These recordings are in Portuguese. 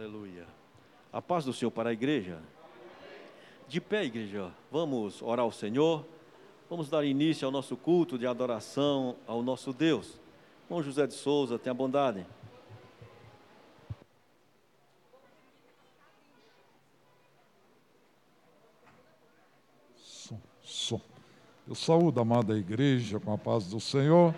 Aleluia. A paz do Senhor para a igreja. De pé, igreja, vamos orar ao Senhor. Vamos dar início ao nosso culto de adoração ao nosso Deus. Irmão José de Souza, tenha bondade. Som, som. Eu saúdo a amada igreja com a paz do Senhor.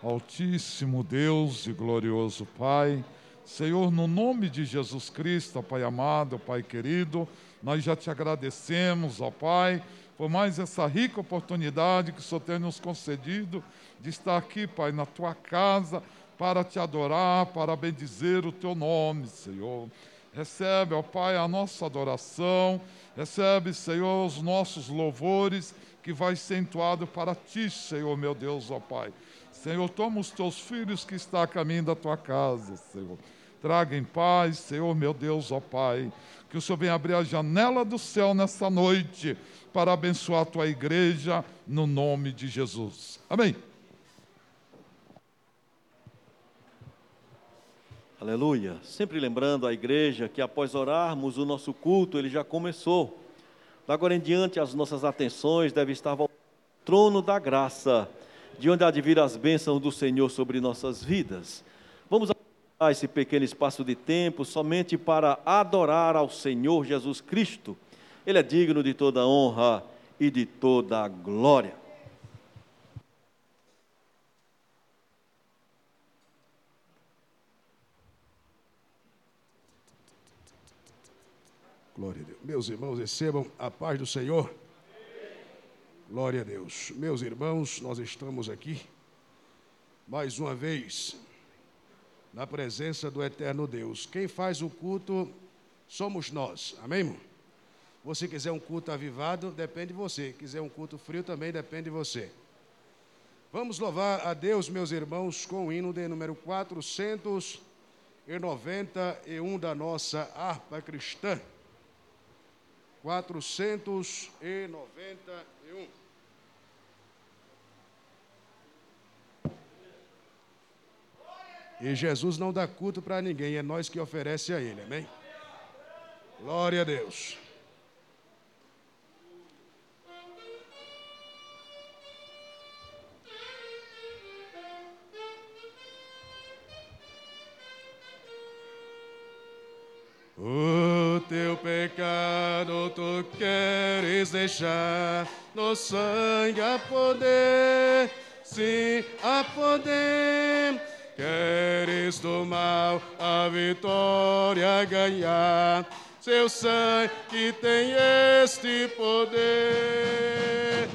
Altíssimo Deus e glorioso Pai, Senhor, no nome de Jesus Cristo, Pai amado, Pai querido, nós já te agradecemos, ó Pai, por mais essa rica oportunidade que o Senhor tem nos concedido de estar aqui, Pai, na tua casa, para te adorar, para bendizer o teu nome, Senhor. Recebe, ó Pai, a nossa adoração, recebe, Senhor, os nossos louvores que vai ser entoado para ti, Senhor, meu Deus, ó Pai. Senhor, toma os teus filhos que estão a caminho da tua casa, Senhor. Traga em paz, Senhor, meu Deus, ó Pai. Que o Senhor venha abrir a janela do céu nessa noite para abençoar a tua igreja, no nome de Jesus. Amém. Aleluia. Sempre lembrando a igreja que após orarmos, o nosso culto ele já começou. Da agora em diante, as nossas atenções devem estar ao trono da graça de onde há de vir as bênçãos do Senhor sobre nossas vidas. Esse pequeno espaço de tempo somente para adorar ao Senhor Jesus Cristo. Ele é digno de toda honra e de toda glória. Glória a Deus. Meus irmãos, recebam a paz do Senhor. Glória a Deus. Meus irmãos, nós estamos aqui mais uma vez na presença do eterno Deus. Quem faz o culto somos nós. Amém, irmão? Você quiser um culto avivado, depende de você. Quiser um culto frio, também depende de você. Vamos louvar a Deus, meus irmãos, com o hino de número 491 da nossa harpa cristã. 491. E Jesus não dá culto para ninguém, é nós que oferece a Ele, amém? Glória a Deus. O teu pecado tu queres deixar, no sangue a poder, sim, a poder Queres do mal a vitória ganhar, seu sangue tem este poder,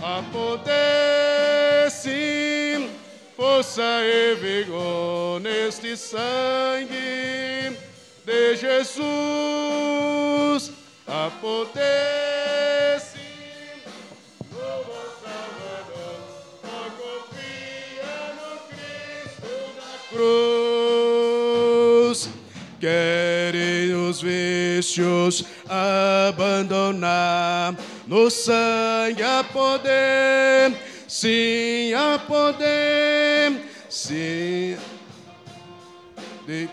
a poder sim, força e vigor neste sangue de Jesus, a poder Querem os vícios abandonar, no sangue a poder, sim a poder, sim. De...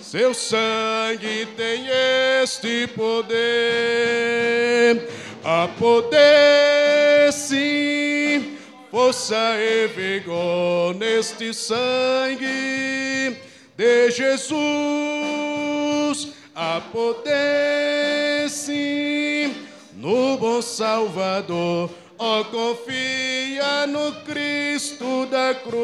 Seu sangue tem este poder, a poder, sim força e vigor neste sangue de Jesus, a poder sim no bom Salvador. Oh, confia no Cristo da cruz.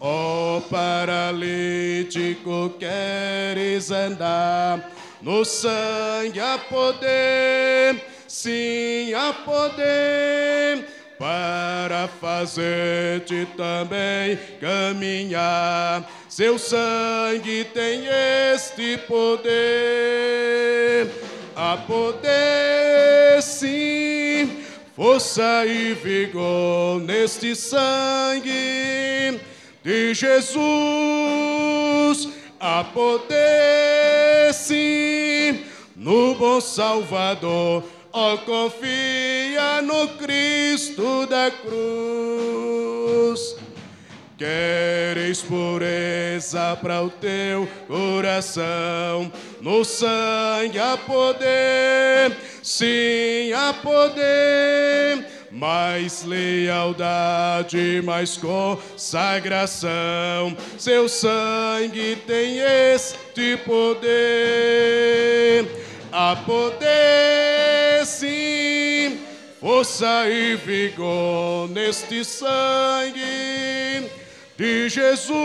Oh, paralítico, queres andar no sangue a poder sim há poder para fazer-te também caminhar. Seu sangue tem este poder, a poder sim, força e vigor neste sangue de Jesus, a poder sim, no bom Salvador Ó, confia no Cristo da cruz. Quer queres pureza para o teu coração. No sangue há poder, sim, há poder. Mais lealdade, mais consagração. Seu sangue tem este poder. Há poder, sim força e vigor neste sangue de Jesus.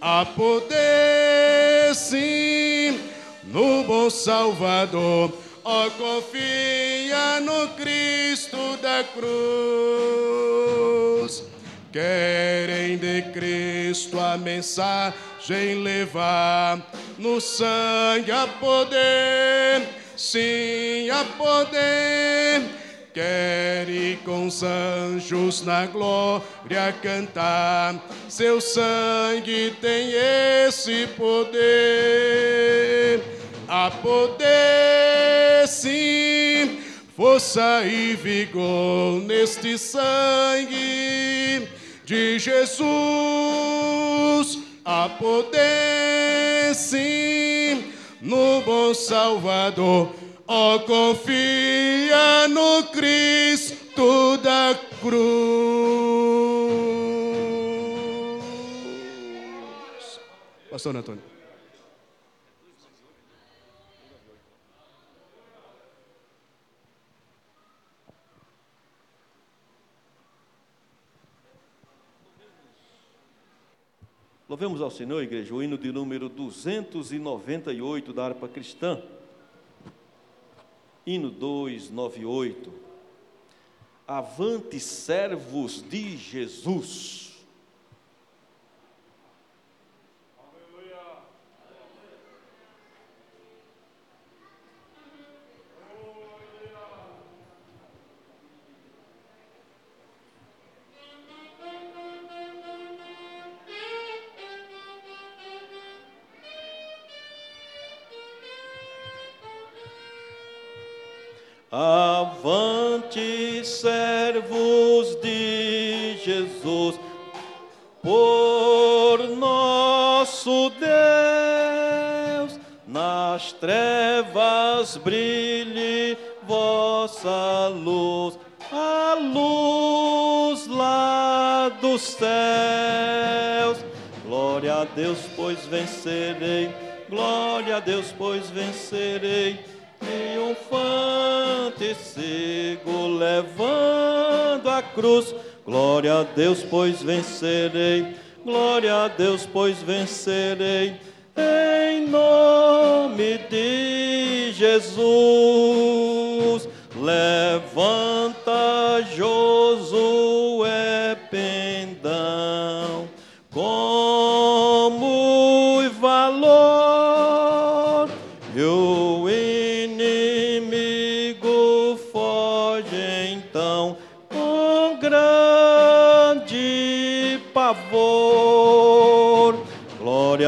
Há poder, sim, no bom Salvador. Ó, oh, confia no Cristo da cruz. Querem de Cristo a mensagem levar, no sangue a poder sim há poder. Quer ir com os anjos na glória cantar, seu sangue tem esse poder. Há poder, sim, força e vigor neste sangue de Jesus. Há poder, sim no bom Salvador. Oh, confia no Cristo da cruz. Pastor Antônio. Louvemos ao Senhor, igreja, o hino de número 298 da harpa cristã. Hino 298. Avante, servos de Jesus. Brilhe vossa luz, a luz lá dos céus. Glória a Deus, pois vencerei. Glória a Deus, pois vencerei triunfante sigo levando a cruz. Glória a Deus, pois vencerei. Glória a Deus, pois vencerei. Em nome de Jesus, levanta Josué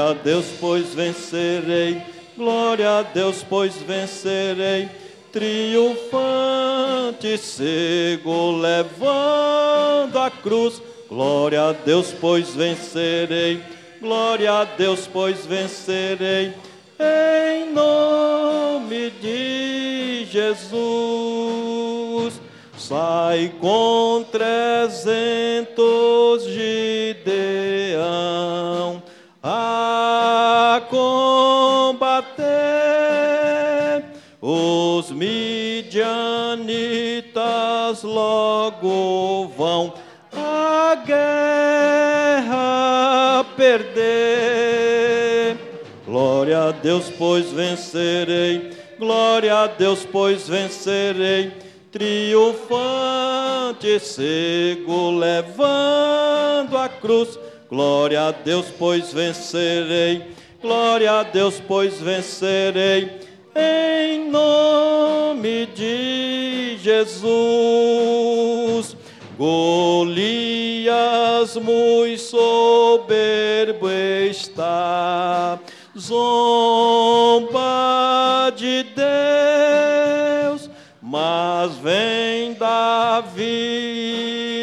Glória a Deus, pois vencerei. Glória a Deus, pois vencerei. Triunfante cego levando a cruz. Glória a Deus, pois vencerei. Glória a Deus, pois vencerei. Em nome de Jesus. Sai com trezentos Gideão a os midianitas logo vão a guerra perder. Glória a Deus, pois vencerei. Glória a Deus, pois vencerei triunfante, cego, levando a cruz. Glória a Deus, pois vencerei. Glória a Deus, pois vencerei. Em nome de Jesus. Golias muito soberbo está, zomba de Deus mas vem Davi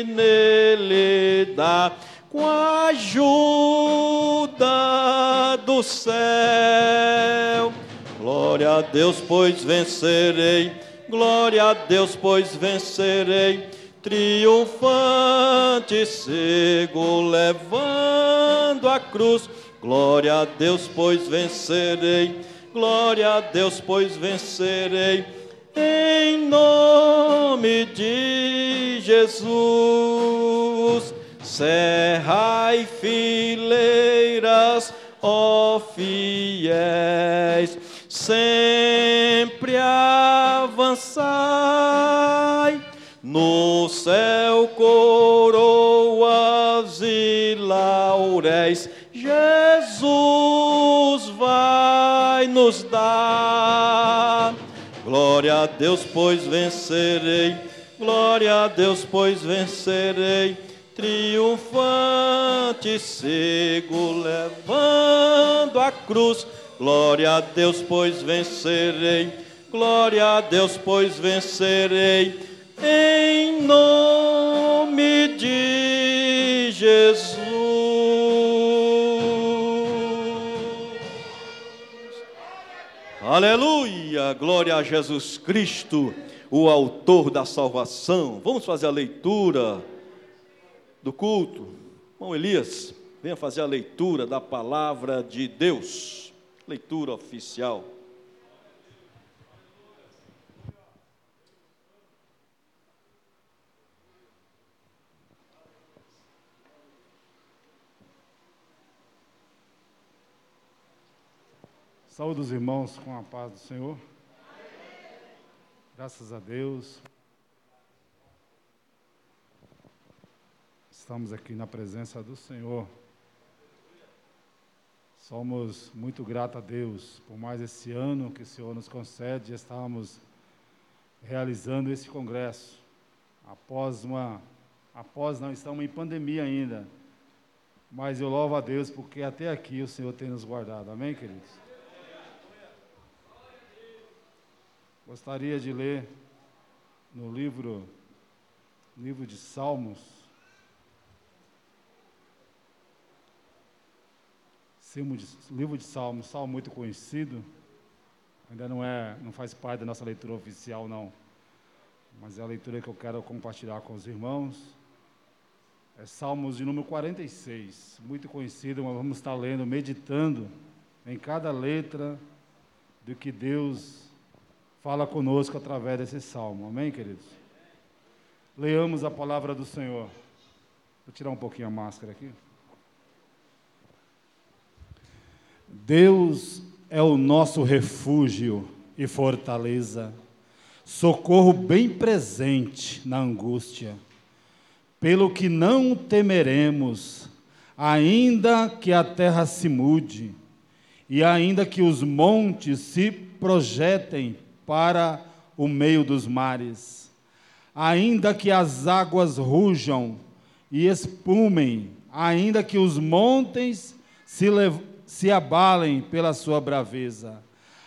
nele dá com a ajuda do céu. Glória a Deus, pois vencerei. Glória a Deus, pois vencerei. Triunfante cego levando a cruz. Glória a Deus, pois vencerei. Glória a Deus, pois vencerei. Em nome de Jesus, serra e fileiras, ó fiéis, sempre avançai. No céu coroas e lauréis, Jesus vai nos dar. Glória a Deus, pois vencerei. Glória a Deus, pois vencerei. Triunfante cego levando a cruz. Glória a Deus, pois vencerei. Glória a Deus, pois vencerei. Em nome de Jesus. Aleluia! Glória a Jesus Cristo, o autor da salvação. Vamos fazer a leitura do culto. Irmão Elias, venha fazer a leitura da palavra de Deus. Leitura oficial. Saúde os irmãos com a paz do Senhor. Graças a Deus. Estamos aqui na presença do Senhor. Somos muito gratos a Deus por mais esse ano que o Senhor nos concede. Estamos realizando esse congresso após uma após não estamos em pandemia ainda. Mas eu louvo a Deus porque até aqui o Senhor tem nos guardado. Amém, queridos. Gostaria de ler no livro, livro de Salmos, livro de Salmos, salmo muito conhecido, ainda não é, não faz parte da nossa leitura oficial não, mas é a leitura que eu quero compartilhar com os irmãos. É Salmos de número 46, muito conhecido, mas vamos estar lendo, meditando em cada letra do que Deus fala conosco através desse salmo. Amém, queridos? Leamos a palavra do Senhor. Vou tirar um pouquinho a máscara aqui. Deus é o nosso refúgio e fortaleza, socorro bem presente na angústia. Pelo que não temeremos, ainda que a terra se mude, e ainda que os montes se projetem para o meio dos mares. Ainda que as águas rujam e espumem, ainda que os montes se, se abalem pela sua braveza.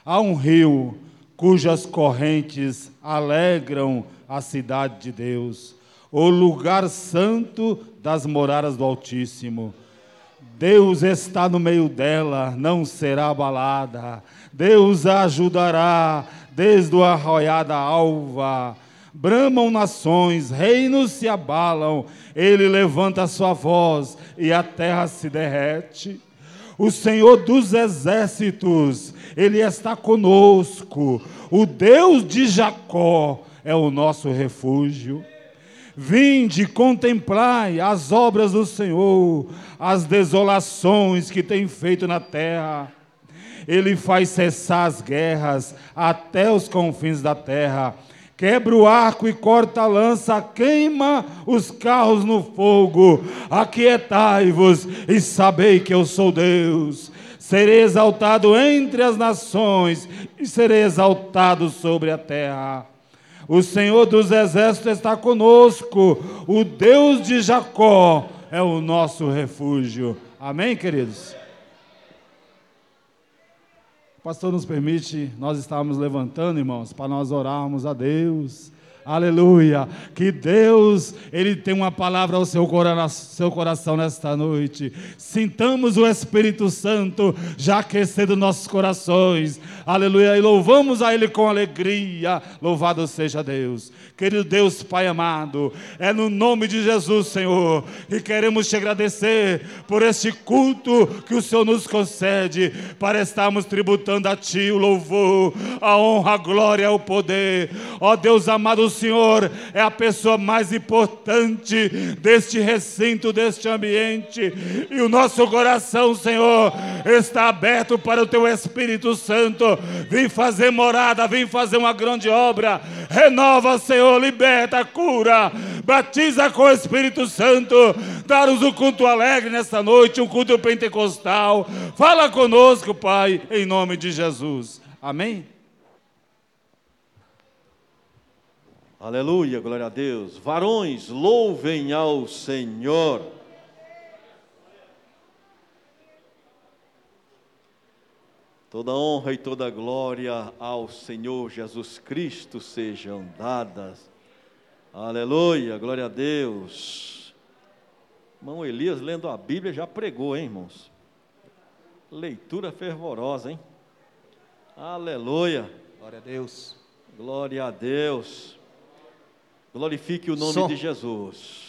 Há um rio cujas correntes alegram a cidade de Deus, o lugar santo das moradas do Altíssimo. Deus está no meio dela, não será abalada. Deus a ajudará, desde o arroiada alva. Bramam nações, reinos se abalam, ele levanta a sua voz e a terra se derrete. O Senhor dos exércitos, ele está conosco. O Deus de Jacó é o nosso refúgio. Vinde, contemplai as obras do Senhor, as desolações que tem feito na terra ele faz cessar as guerras até os confins da terra. Quebra o arco e corta a lança, queima os carros no fogo. Aquietai-vos e sabei que eu sou Deus. Serei exaltado entre as nações e serei exaltado sobre a terra. O Senhor dos exércitos está conosco. O Deus de Jacó é o nosso refúgio. Amém, queridos? Pastor nos permite, nós estamos levantando, irmãos, para nós orarmos a Deus, Aleluia. Que Deus, Ele tem uma palavra ao seu coração, coração nesta noite. Sintamos o Espírito Santo já aquecendo nossos corações. Aleluia. E louvamos a Ele com alegria. Louvado seja Deus. Querido Deus, Pai amado, é no nome de Jesus, Senhor, que queremos te agradecer por este culto que o Senhor nos concede para estarmos tributando a Ti o louvor, a honra, a glória, o poder. Ó Deus amado, Senhor é a pessoa mais importante deste recinto, deste ambiente. E o nosso coração, Senhor, está aberto para o Teu Espírito Santo. Vem fazer morada, vem fazer uma grande obra. Renova, Senhor, liberta, cura, batiza com o Espírito Santo. Dá-nos um culto alegre nesta noite, um culto pentecostal. Fala conosco, Pai, em nome de Jesus. Amém? Aleluia, glória a Deus. Varões, louvem ao Senhor. Toda honra e toda glória ao Senhor Jesus Cristo sejam dadas. Aleluia, glória a Deus. Irmão Elias lendo a Bíblia já pregou, hein, irmãos? Leitura fervorosa, hein? Aleluia. Glória a Deus. Glória a Deus. Glorifique o nome Som. de Jesus.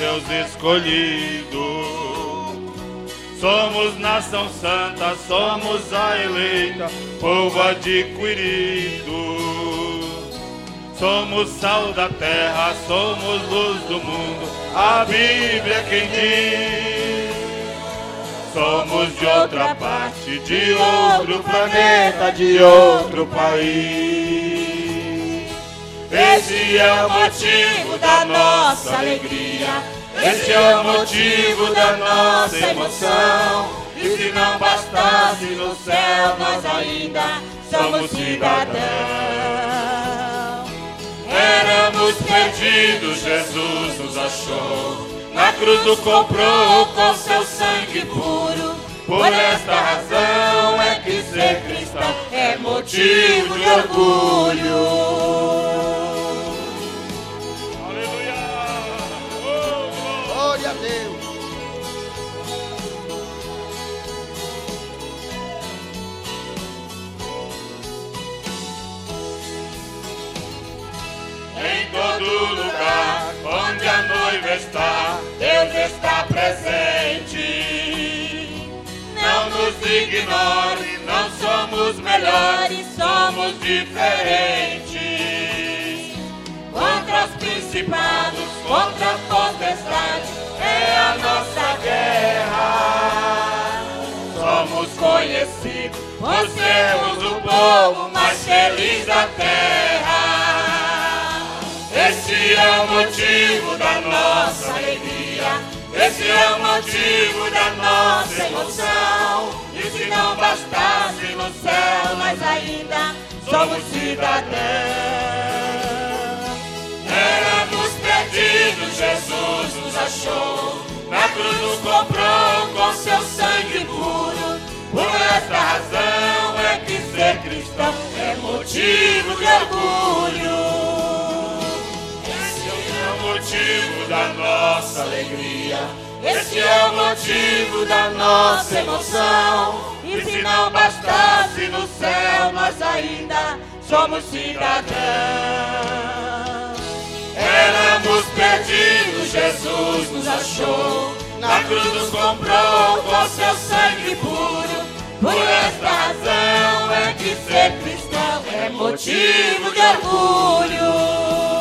Por Deus escolhido. Somos nação santa, somos a eleita, povo adquirido. Somos sal da terra, somos luz do mundo, a Bíblia é quem diz. Somos de outra parte, de outro planeta, de outro país. Esse é o motivo da nossa alegria. Esse é o motivo da nossa emoção. E se não bastasse no céu, nós ainda somos cidadãos. Éramos perdidos, Jesus nos achou. Na cruz nos comprou com seu sangue puro. Por esta razão é que ser cristão é motivo de orgulho. Todo lugar onde a noiva está, Deus está presente. Não nos ignore, não somos melhores, somos diferentes. Contra os principados, contra a potestade, é a nossa guerra. Somos conhecidos por sermos o povo mais feliz da terra. Esse é o motivo da nossa alegria. Esse é o motivo da nossa emoção. E se não bastasse no céu, nós ainda somos cidadãos. Éramos perdidos, Jesus nos achou. Na cruz nos comprou com seu sangue puro. Por esta razão é que ser cristão é motivo de orgulho. Motivo da nossa alegria. Esse é o motivo da nossa emoção. E se não bastasse no céu, nós ainda somos cidadãos. Éramos perdidos, Jesus nos achou. Na cruz nos comprou com seu sangue puro. Por esta razão é que ser cristão é motivo de orgulho.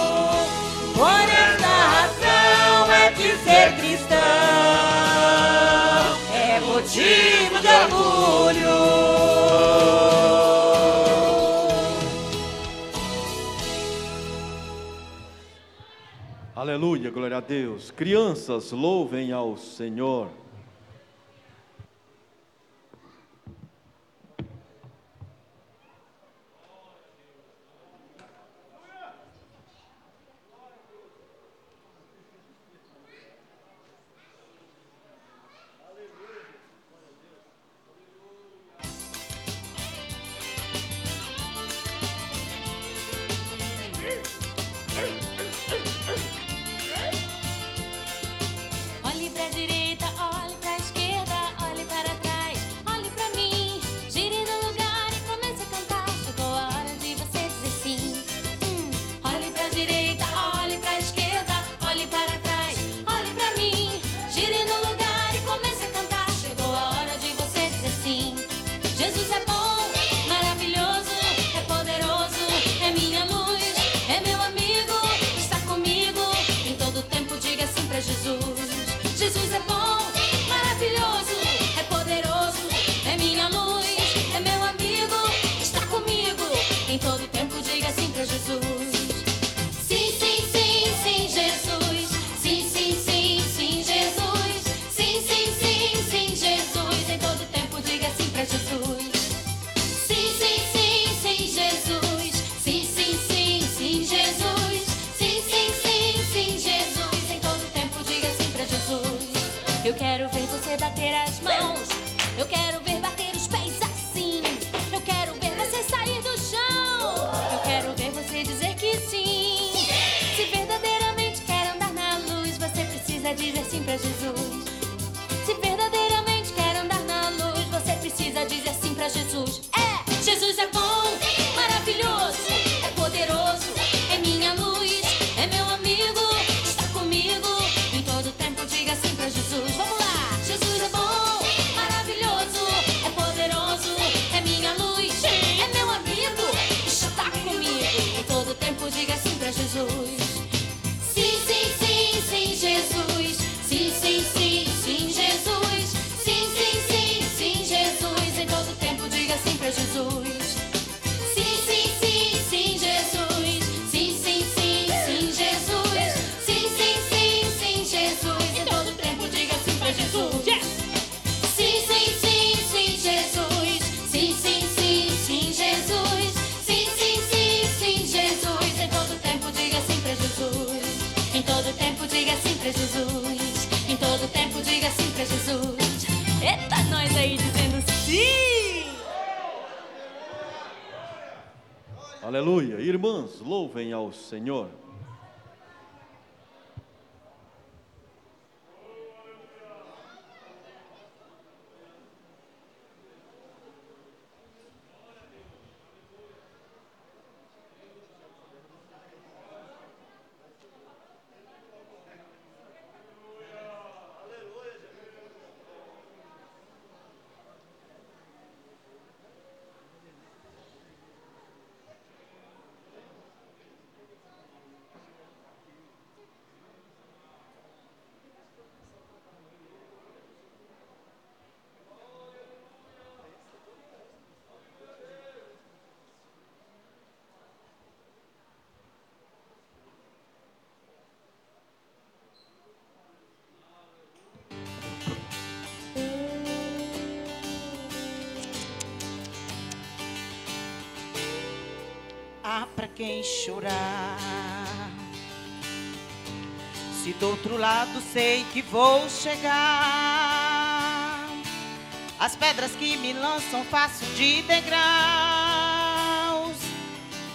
Que ser cristão é motivo de orgulho. Aleluia, glória a Deus. Crianças, louvem ao Senhor. louvem ao Senhor. quem chorar. Se do outro lado sei que vou chegar, as pedras que me lançam faço de degraus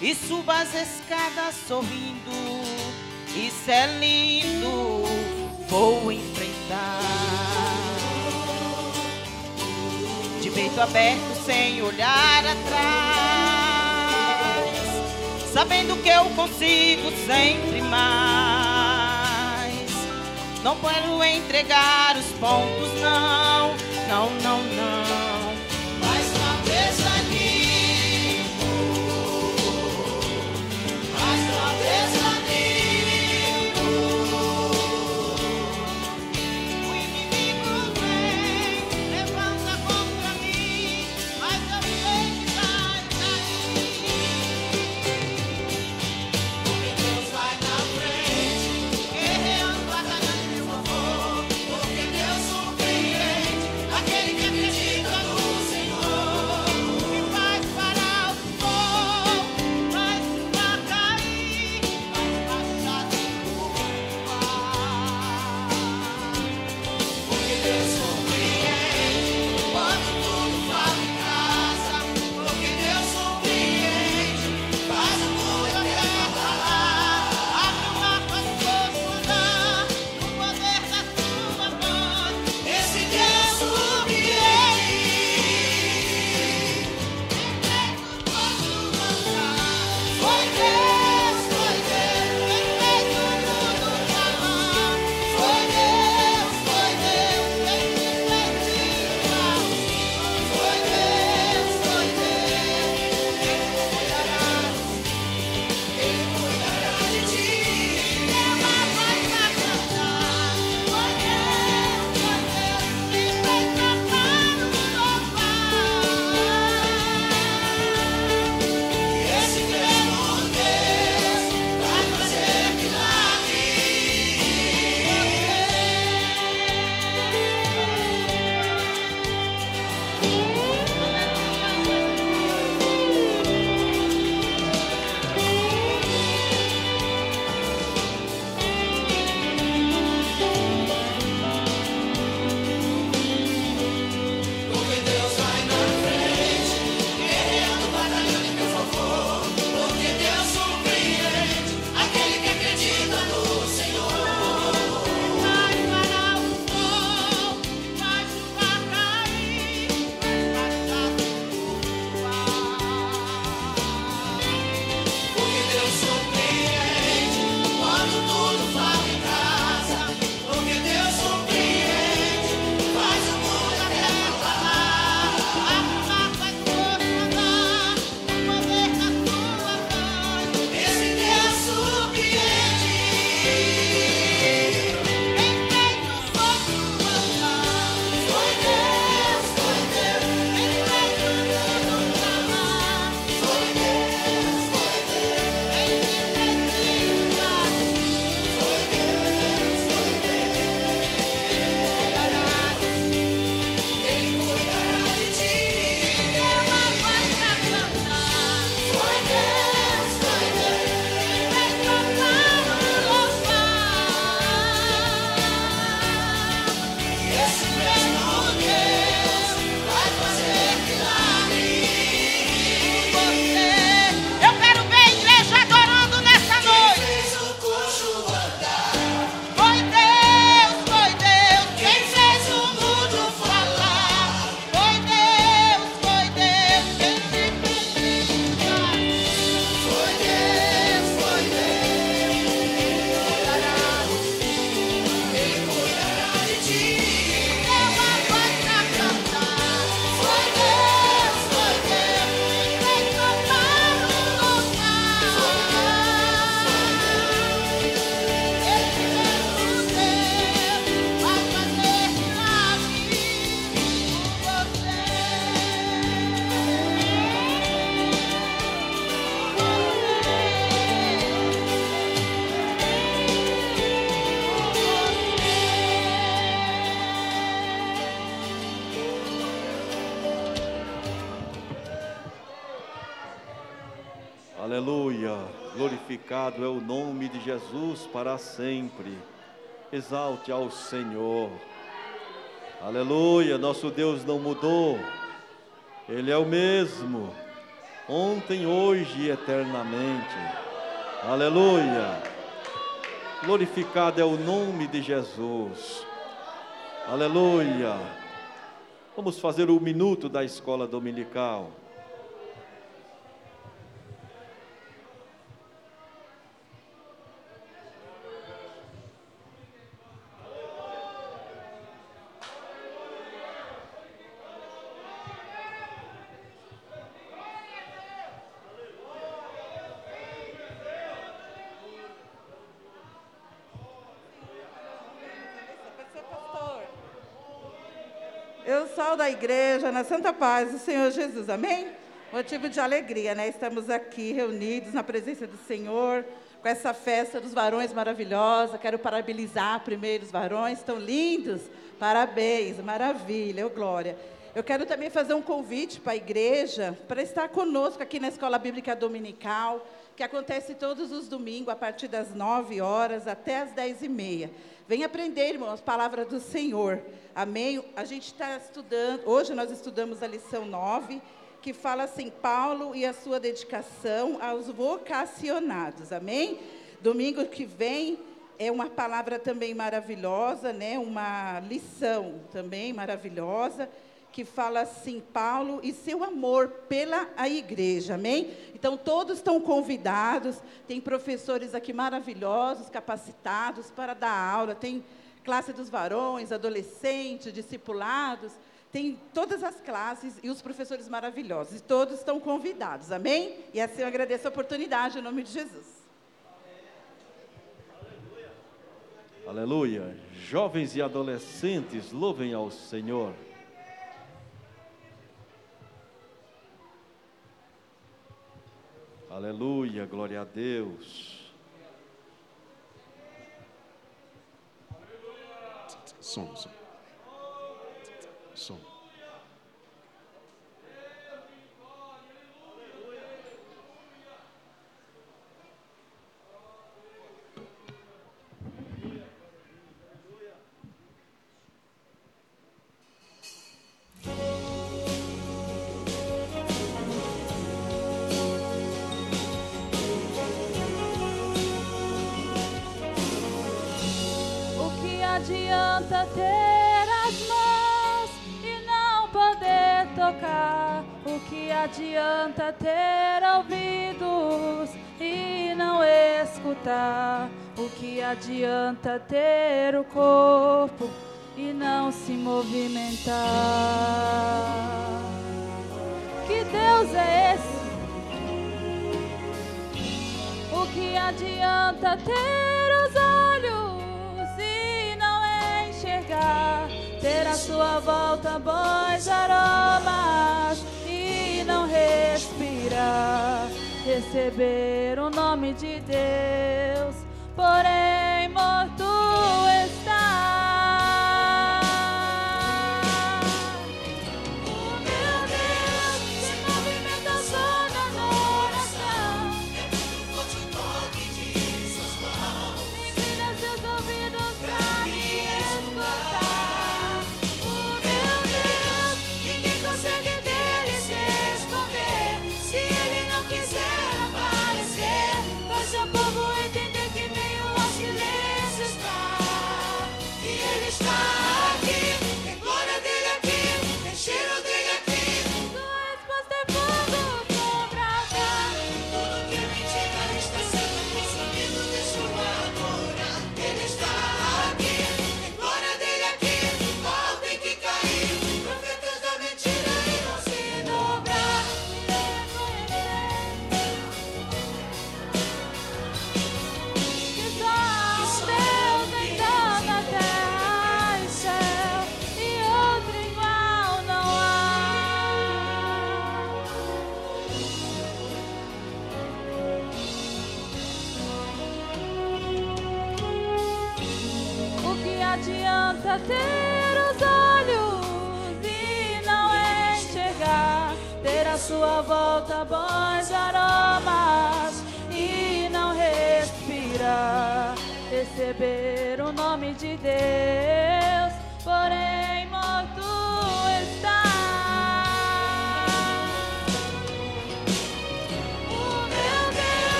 e subo as escadas sorrindo. Isso é lindo, vou enfrentar. De peito aberto, sem olhar atrás sabendo que eu consigo sempre mais. Não quero entregar os pontos, não, não, não. Jesus para sempre. Exalte ao Senhor. Aleluia. Nosso Deus não mudou. Ele é o mesmo. Ontem, hoje e eternamente. Aleluia. Glorificado é o nome de Jesus. Aleluia. Vamos fazer o minuto da escola dominical. Da igreja na Santa Paz do Senhor Jesus, amém? Motivo de alegria, né? Estamos aqui reunidos na presença do Senhor, com essa festa dos varões maravilhosa. Quero parabenizar primeiro os varões, estão lindos. Parabéns, maravilha, glória. Eu quero também fazer um convite para a igreja para estar conosco aqui na Escola Bíblica Dominical, que acontece todos os domingos, a partir das 9 horas até as 10 e meia. Vem aprender, irmãos, a palavra do Senhor. Amém? A gente está estudando, hoje nós estudamos a lição 9, que fala assim, Paulo e a sua dedicação aos vocacionados. Amém? Domingo que vem é uma palavra também maravilhosa, né? Uma lição também maravilhosa que fala assim, Paulo e seu amor pela a igreja, amém? Então, todos estão convidados, tem professores aqui maravilhosos, capacitados para dar aula, tem classe dos varões, adolescentes, discipulados, tem todas as classes e os professores maravilhosos, e todos estão convidados, amém? E assim eu agradeço a oportunidade, em nome de Jesus. Aleluia. Jovens e adolescentes, louvem ao Senhor. Aleluia, glória a Deus. Som, som. Som. Ter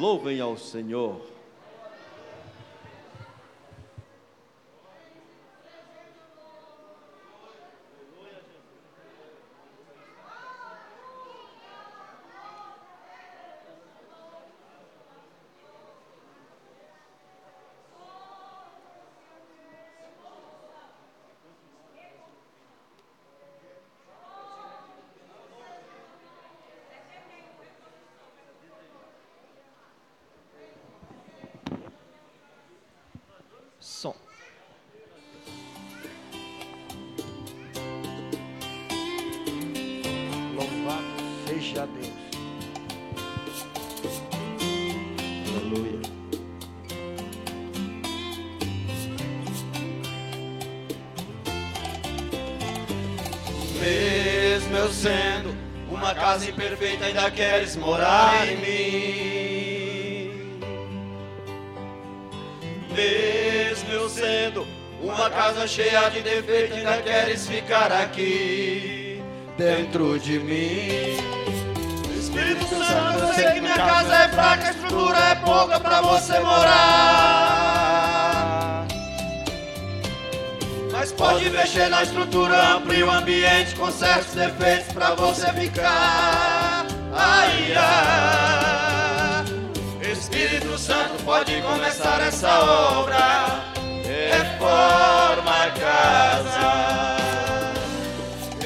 Louvem ao Senhor. eu sendo uma casa imperfeita, ainda queres morar em mim. Mesmo eu sendo uma casa cheia de defeitos, ainda queres ficar aqui dentro de mim. Espírito Santo, eu sei que minha casa é fraca, a estrutura é pouca pra você morar. Mas pode mexer na estrutura, amplia o ambiente com certos defeitos pra você ficar. Ai, ai. Espírito Santo pode começar essa obra. Reforma a casa.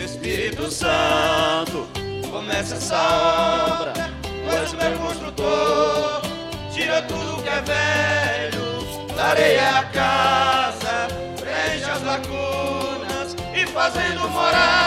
Espírito Santo, começa essa obra. Tu o meu construtor. Tira tudo que é velho, clareia a casa. fazendo morar.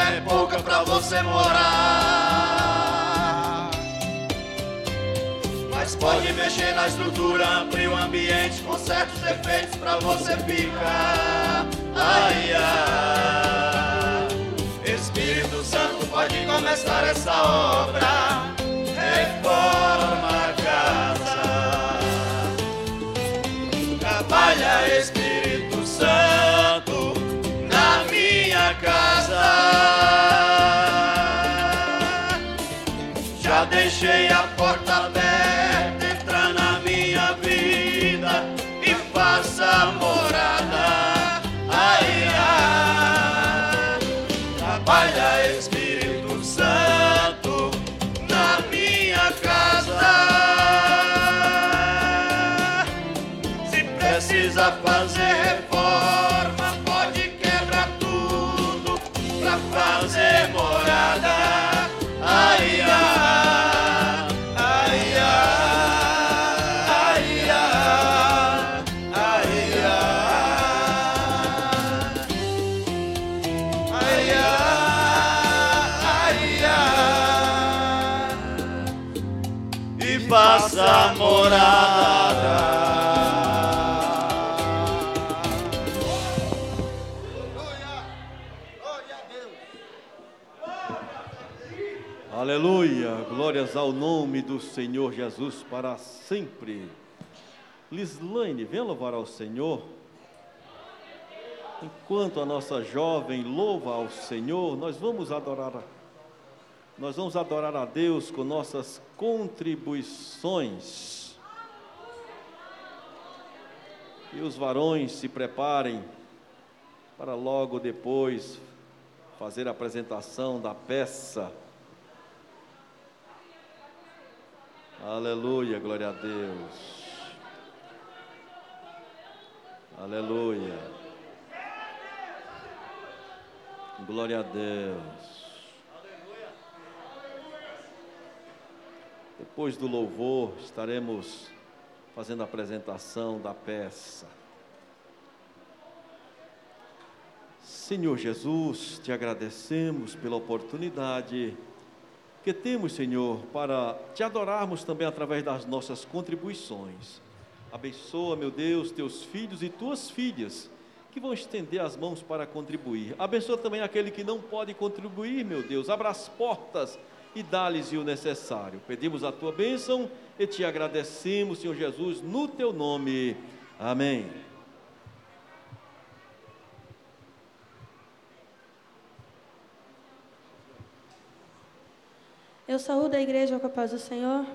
É pouca pra você morar. Mas pode mexer na estrutura, abrir o ambiente com certos defeitos pra você ficar. Ai, ai. Espírito Santo, pode começar essa obra. 炫耀 glórias ao nome do Senhor Jesus para sempre. Lislaine, venha louvar ao Senhor. Enquanto a nossa jovem louva ao Senhor, nós vamos adorar nós vamos adorar a Deus com nossas contribuições. E os varões se preparem para logo depois fazer a apresentação da peça. Aleluia, glória a Deus. Aleluia. Glória a Deus. Depois do louvor, estaremos fazendo a apresentação da peça. Senhor Jesus, te agradecemos pela oportunidade que temos, Senhor, para te adorarmos também através das nossas contribuições. Abençoa, meu Deus, teus filhos e tuas filhas que vão estender as mãos para contribuir. Abençoa também aquele que não pode contribuir, meu Deus. Abra as portas e dá-lhes o necessário. Pedimos a tua bênção e te agradecemos, Senhor Jesus, no teu nome. Amém. Eu saúdo a igreja com a paz do Senhor.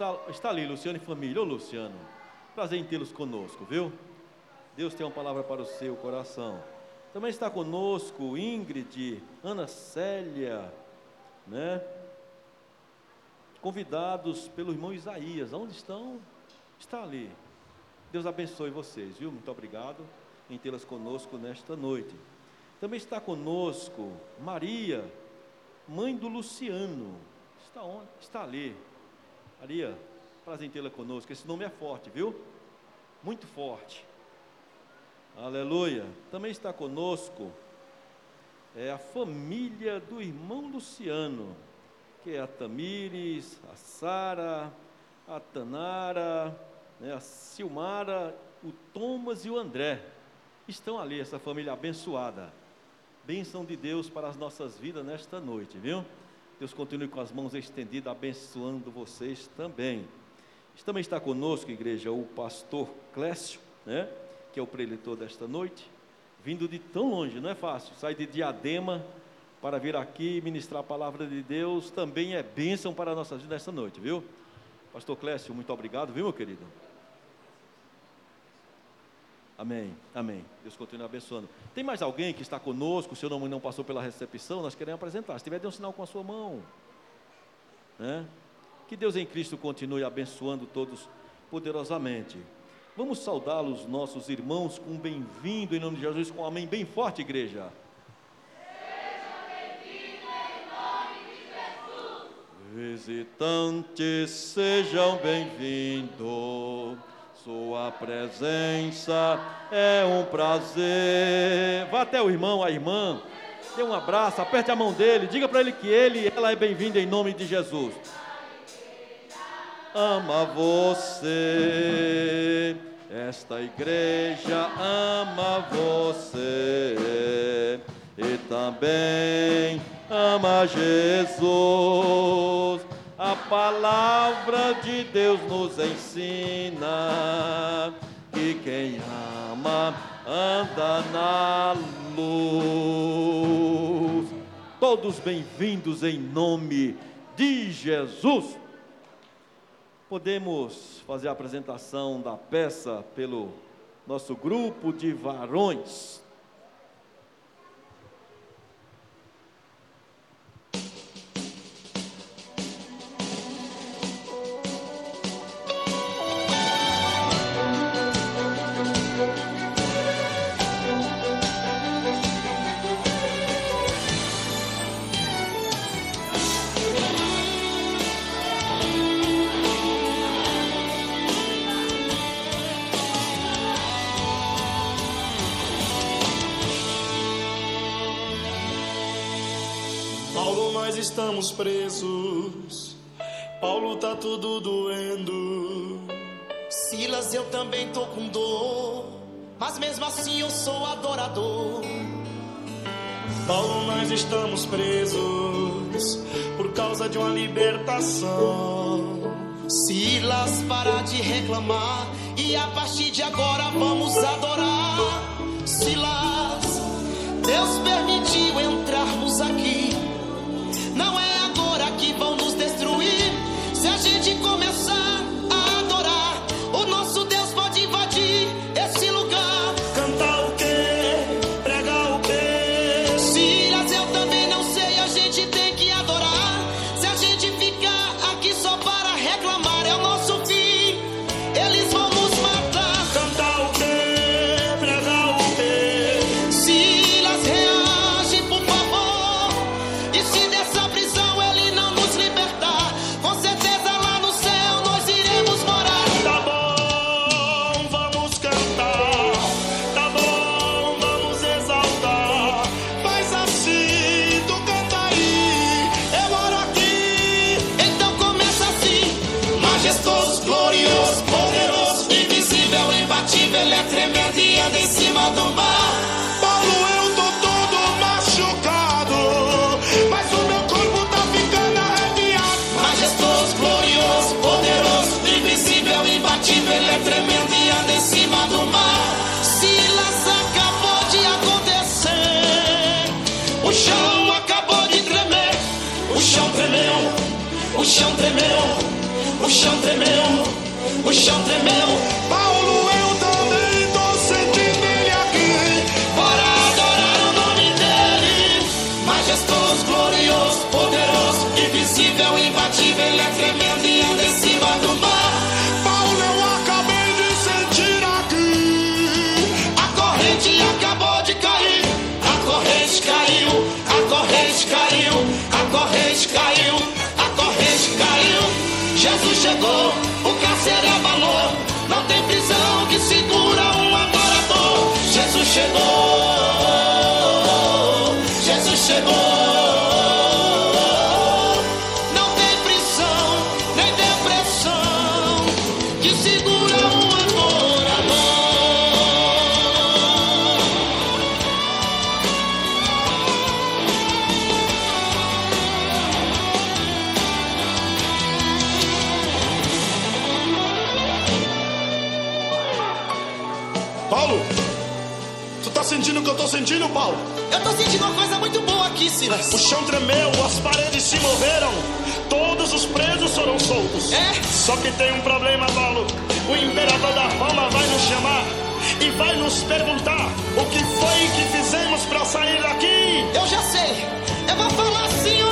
está, está ali, Luciano e família. Ô Luciano, prazer em tê-los conosco, viu? Deus tem uma palavra para o seu coração. Também está conosco Ingrid, Ana Célia, né? Convidados pelo irmão Isaías. Onde estão? Está ali. Deus abençoe vocês, viu? Muito obrigado em tê-las conosco nesta noite. Também está conosco Maria, mãe do Luciano. Está onde? Está ali. Maria, prazer em tê-la conosco. Esse nome é forte, viu? Muito forte. Aleluia. Também está conosco é a família do irmão Luciano, que é a Tamires, a Sara, a Tanara, né, a Silmara, o Thomas e o André. Estão ali, essa família abençoada. Bênção de Deus para as nossas vidas nesta noite, viu? Deus continue com as mãos estendidas, abençoando vocês também. Também está conosco, igreja, o pastor Clécio, né, que é o preletor desta noite, vindo de tão longe, não é fácil, sai de Diadema para vir aqui ministrar a palavra de Deus, também é bênção para a nossa vida nesta noite, viu? Pastor Clécio, muito obrigado, viu, meu querido? Amém, amém. Deus continue abençoando. Tem mais alguém que está conosco, seu nome não passou pela recepção, nós queremos apresentar. Se tiver, dê um sinal com a sua mão. Né? Que Deus em Cristo continue abençoando todos poderosamente. Vamos saudá-los, nossos irmãos, com um bem-vindo em nome de Jesus, com um amém bem forte, igreja. Visitantes, sejam bem-vindos. Sua presença é um prazer. Vá até o irmão, a irmã, dê um abraço, aperte a mão dele, diga para ele que ele e ela é bem-vinda em nome de Jesus. Ama você, esta igreja ama você e também ama Jesus. A palavra de Deus nos ensina que quem ama anda na luz. Todos bem-vindos em nome de Jesus. Podemos fazer a apresentação da peça pelo nosso grupo de varões. Presos. Paulo, tá tudo doendo. Silas, eu também tô com dor, mas mesmo assim eu sou adorador. Paulo, nós estamos presos por causa de uma libertação. Silas, para de reclamar e a partir de agora vamos adorar. Silas, Deus permitiu entrarmos aqui. Não é que vão sentindo o que eu tô sentindo, Paulo? Eu tô sentindo uma coisa muito boa aqui, Silas. O chão tremeu, as paredes se moveram, todos os presos foram soltos. É? Só que tem um problema, Paulo. O imperador da Roma vai nos chamar e vai nos perguntar o que foi que fizemos para sair daqui. Eu já sei. Eu vou falar assim, ó.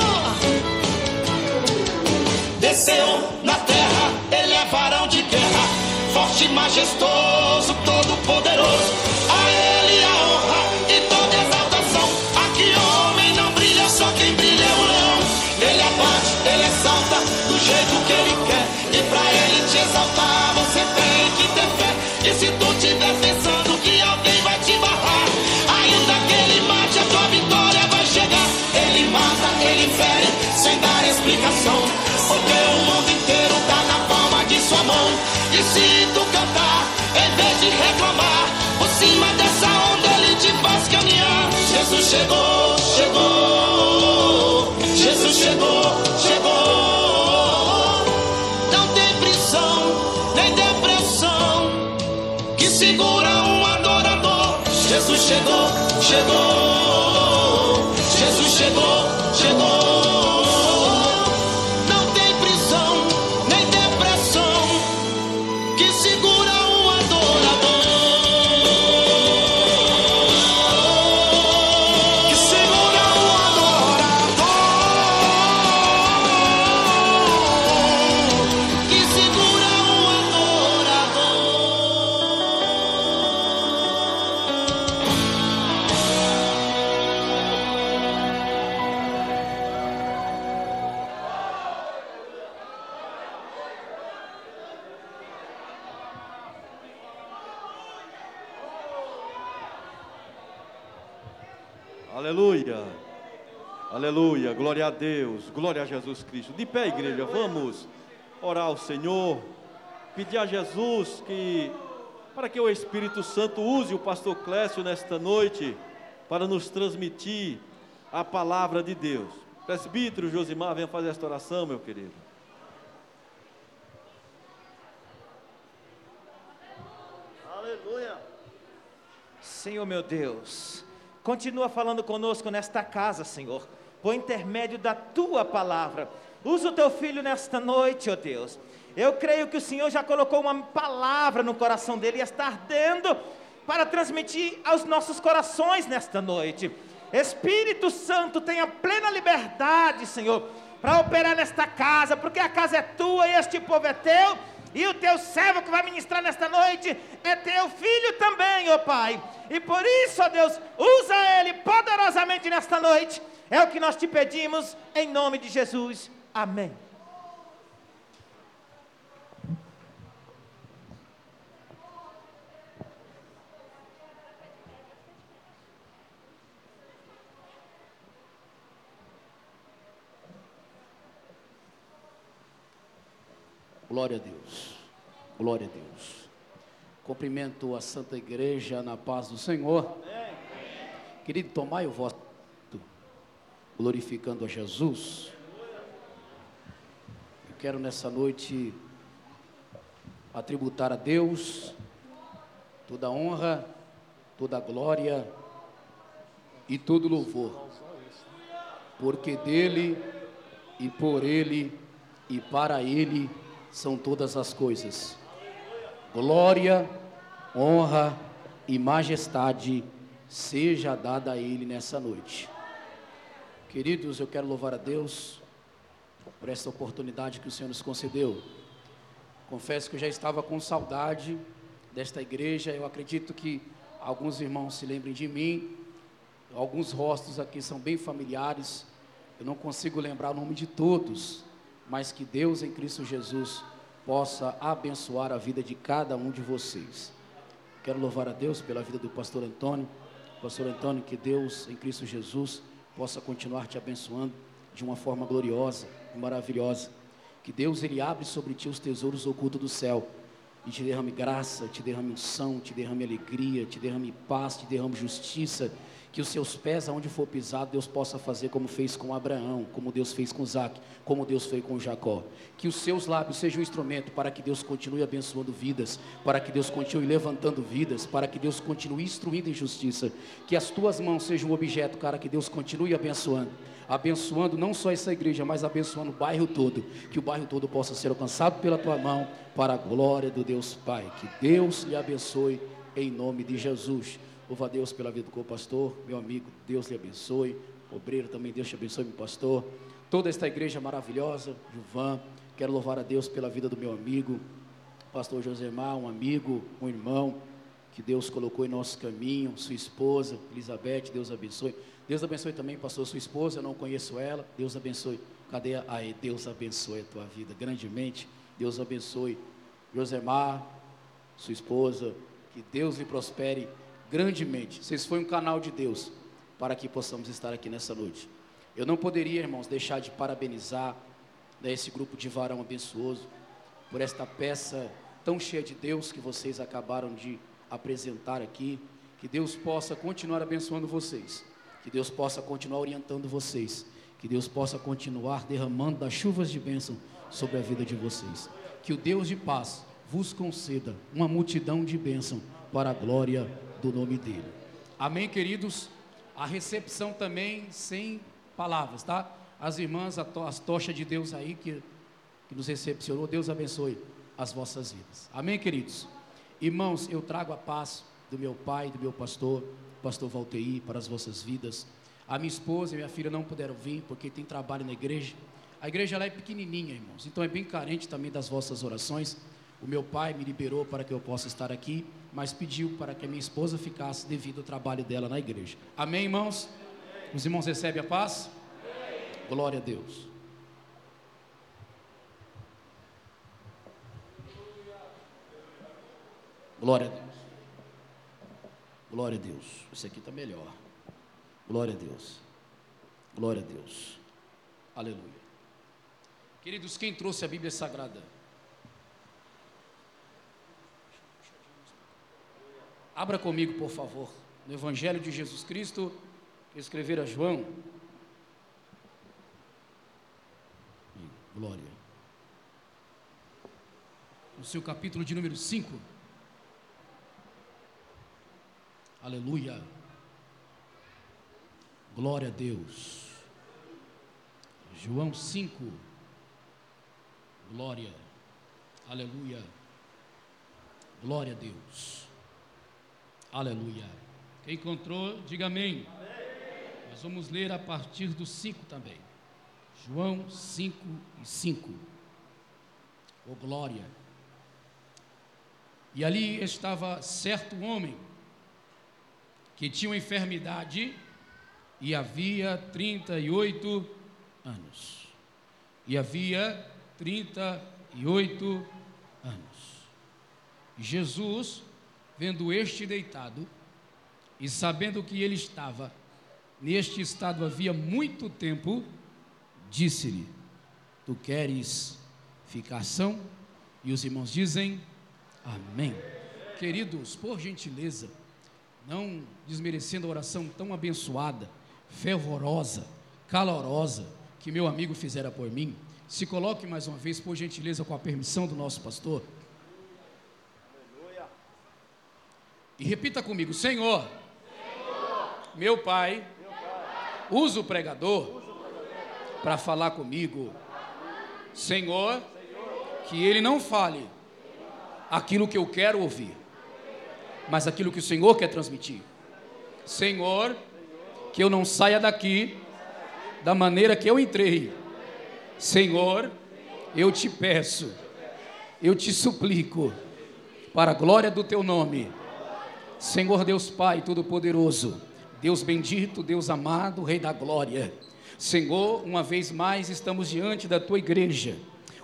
Desceu na terra, ele é varão de guerra, forte, majestoso, todo poderoso. Jesus chegou, chegou. Jesus chegou, chegou. Não tem prisão, nem depressão que segura um adorador. Jesus chegou, chegou. A Deus. Glória a Jesus Cristo. De pé, igreja, vamos orar ao Senhor. Pedir a Jesus que para que o Espírito Santo use o pastor Clécio nesta noite para nos transmitir a palavra de Deus. Presbítero Josimar, venha fazer esta oração, meu querido. Aleluia. Senhor meu Deus, continua falando conosco nesta casa, Senhor, por intermédio da tua palavra. Usa o teu filho nesta noite, ó Deus. Eu creio que o Senhor já colocou uma palavra no coração dele e está ardendo para transmitir aos nossos corações nesta noite. Espírito Santo, tenha plena liberdade, Senhor, para operar nesta casa, porque a casa é tua e este povo é teu. E o teu servo que vai ministrar nesta noite é teu filho também, ó Pai. E por isso, ó Deus, usa ele poderosamente nesta noite. É o que nós te pedimos, em nome de Jesus. Amém. Glória a Deus. Glória a Deus. Cumprimento a Santa Igreja na paz do Senhor. Querido, tomai o vosso glorificando a Jesus. Eu quero nessa noite atributar a Deus toda a honra, toda a glória e todo o louvor. Porque dele e por ele e para ele são todas as coisas. Glória, honra e majestade seja dada a Ele nessa noite. Queridos, eu quero louvar a Deus por essa oportunidade que o Senhor nos concedeu. Confesso que eu já estava com saudade desta igreja. Eu acredito que alguns irmãos se lembrem de mim. Alguns rostos aqui são bem familiares. Eu não consigo lembrar o nome de todos, mas que Deus em Cristo Jesus possa abençoar a vida de cada um de vocês. Quero louvar a Deus pela vida do pastor Antônio. Pastor Antônio, que Deus em Cristo Jesus possa continuar te abençoando de uma forma gloriosa e maravilhosa. Que Deus ele abre sobre ti os tesouros ocultos do céu e te derrame graça, te derrame unção, te derrame alegria, te derrame paz, te derrame justiça Que os seus pés, aonde for pisado, Deus possa fazer como fez com Abraão, como Deus fez com Isaac, como Deus fez com Jacó. Que os seus lábios sejam um instrumento para que Deus continue abençoando vidas, para que Deus continue levantando vidas, para que Deus continue instruindo em justiça. Que as tuas mãos sejam um objeto, cara, que Deus continue abençoando. Abençoando não só essa igreja, mas abençoando o bairro todo. Que o bairro todo possa ser alcançado pela tua mão, para a glória do Deus Pai. Que Deus lhe abençoe em nome de Jesus. Louva a Deus pela vida do pastor, meu amigo, Deus lhe abençoe. Obreiro também, Deus te abençoe, meu pastor. Toda esta igreja maravilhosa, Juvan, quero louvar a Deus pela vida do meu amigo, pastor Josemar, um amigo, um irmão, que Deus colocou em nosso caminho, sua esposa, Elizabeth, Deus abençoe. Deus abençoe também, pastor, sua esposa, eu não conheço ela, Deus abençoe. Cadê? a- Aí, Deus abençoe a tua vida grandemente, Deus abençoe. Josemar, sua esposa, que Deus lhe prospere grandemente. Vocês foi um canal de Deus para que possamos estar aqui nessa noite. Eu não poderia, irmãos, deixar de parabenizar né, esse grupo de varão abençoso por esta peça tão cheia de Deus que vocês acabaram de apresentar aqui. Que Deus possa continuar abençoando vocês. Que Deus possa continuar orientando vocês. Que Deus possa continuar derramando das chuvas de bênção sobre a vida de vocês. Que o Deus de paz vos conceda uma multidão de bênção para a glória do nome dele. Amém, queridos? A recepção também sem palavras, tá? As irmãs, to- as tochas de Deus aí que, que nos recepcionou, Deus abençoe as vossas vidas. Amém, queridos? Irmãos, eu trago a paz do meu pai, do meu pastor, pastor Valteir, para as vossas vidas. A minha esposa e minha filha não puderam vir porque tem trabalho na igreja. A igreja ela é pequenininha, irmãos, então é bem carente também das vossas orações. O meu pai me liberou para que eu possa estar aqui, mas pediu para que a minha esposa ficasse devido ao trabalho dela na igreja. Amém, irmãos? Os irmãos recebem a paz? Glória a Deus. Glória a Deus. Glória a Deus. Esse aqui está melhor. Glória a Deus. Glória a Deus. Aleluia. Queridos, quem trouxe a Bíblia Sagrada? Abra comigo, por favor, no Evangelho de Jesus Cristo, que escrever a João. Glória. No seu capítulo de número 5. Aleluia. Glória a Deus. João 5. Glória. Aleluia. Glória a Deus. Aleluia. Quem encontrou, diga amém. Nós vamos ler a partir do 5 também. João 5 e 5. Oh glória. E ali estava certo homem que tinha uma enfermidade e havia 38 anos. E havia 38 anos. Jesus, vendo este deitado e sabendo que ele estava neste estado havia muito tempo, disse-lhe: Tu queres ficar são? E os irmãos dizem: Amém. Queridos, por gentileza, não desmerecendo a oração tão abençoada, fervorosa, calorosa que meu amigo fizera por mim, se coloque mais uma vez, por gentileza, com a permissão do nosso pastor. E repita comigo: Senhor, meu Pai, usa o pregador para falar comigo. Senhor, que ele não fale aquilo que eu quero ouvir, mas aquilo que o Senhor quer transmitir. Senhor, que eu não saia daqui da maneira que eu entrei. Senhor, eu te peço, eu te suplico, para a glória do teu nome. Senhor Deus Pai Todo-Poderoso, Deus bendito, Deus amado, Rei da glória. Senhor, uma vez mais estamos diante da tua igreja.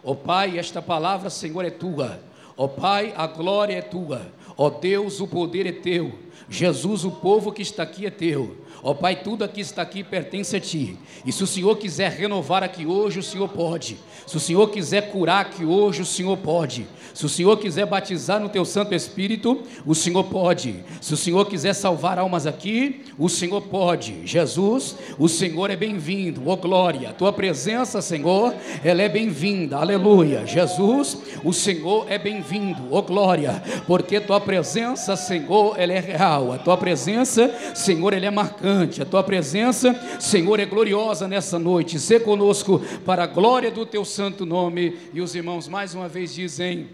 Ó Pai, esta palavra, Senhor, é tua. Ó Pai, a glória é tua. Ó Deus, o poder é teu. Jesus, o povo que está aqui é teu. Ó Pai, tudo aqui está aqui pertence a Ti. E se o Senhor quiser renovar aqui hoje, o Senhor pode. Se o Senhor quiser curar aqui hoje, o Senhor pode. Se o Senhor quiser batizar no Teu Santo Espírito, o Senhor pode. Se o Senhor quiser salvar almas aqui, o Senhor pode. Jesus, o Senhor é bem-vindo. Ó glória, Tua presença, Senhor, ela é bem-vinda. Aleluia. Jesus, o Senhor é bem-vindo. Ó glória, porque Tua presença, Senhor, ela é real. A Tua presença, Senhor, ela é marcante. A tua presença, Senhor, é gloriosa nessa noite. Sê conosco para a glória do teu santo nome. E os irmãos mais uma vez dizem: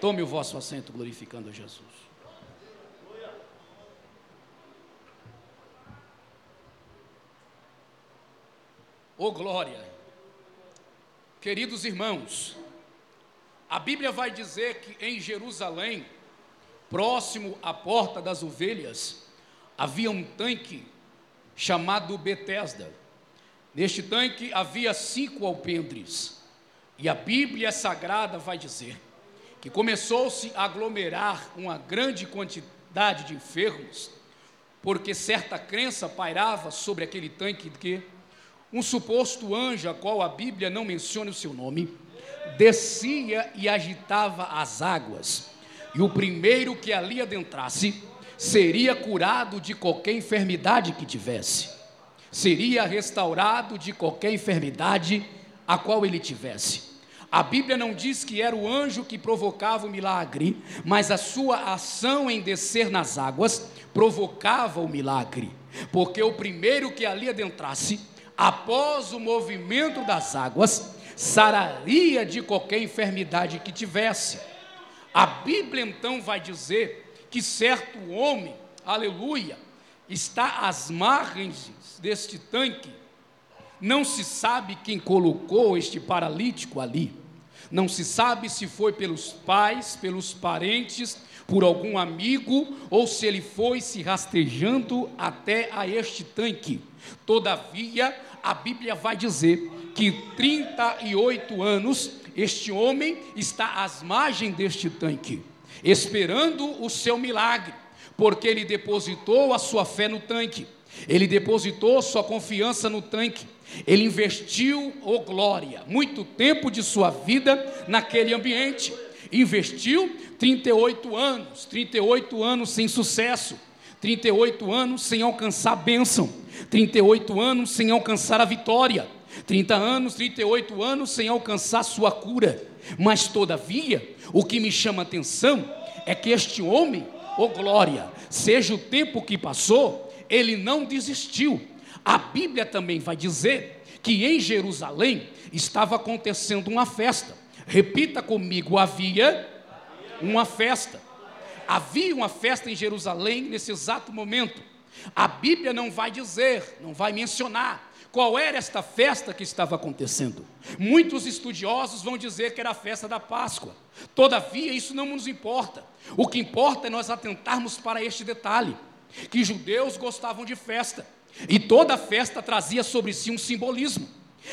Tome o vosso assento glorificando a Jesus. Ô glória! Queridos irmãos, a Bíblia vai dizer que em Jerusalém, próximo à porta das ovelhas, havia um tanque chamado Betesda. Neste tanque havia cinco alpendres. E a Bíblia Sagrada vai dizer que começou-se a aglomerar uma grande quantidade de enfermos, porque certa crença pairava sobre aquele tanque que um suposto anjo, a qual a Bíblia não menciona o seu nome, descia e agitava as águas. E o primeiro que ali adentrasse seria curado de qualquer enfermidade que tivesse, seria restaurado de qualquer enfermidade a qual ele tivesse. A Bíblia não diz que era o anjo que provocava o milagre, mas a sua ação em descer nas águas provocava o milagre, porque o primeiro que ali adentrasse, após o movimento das águas, sararia de qualquer enfermidade que tivesse. A Bíblia então vai dizer que certo homem, aleluia, está às margens deste tanque. Não se sabe quem colocou este paralítico ali. Não se sabe se foi pelos pais, pelos parentes, por algum amigo ou se ele foi se rastejando até a este tanque. Todavia, a Bíblia vai dizer que 38 anos este homem está às margens deste tanque esperando o seu milagre, porque ele depositou a sua fé no tanque, ele depositou sua confiança no tanque, ele investiu, oh glória, muito tempo de sua vida naquele ambiente, investiu 38 anos, 38 anos sem sucesso, 38 anos sem alcançar bênção, 38 anos sem alcançar a vitória, 30 anos, 38 anos sem alcançar sua cura, mas todavia, o que me chama a atenção é que este homem, oh glória, seja o tempo que passou, ele não desistiu. A Bíblia também vai dizer que em Jerusalém estava acontecendo uma festa. Repita comigo: havia uma festa. Havia uma festa em Jerusalém nesse exato momento. A Bíblia não vai dizer, não vai mencionar qual era esta festa que estava acontecendo. Muitos estudiosos vão dizer que era a festa da Páscoa. Todavia, isso não nos importa. O que importa é nós atentarmos para este detalhe: que judeus gostavam de festa, e toda festa trazia sobre si um simbolismo.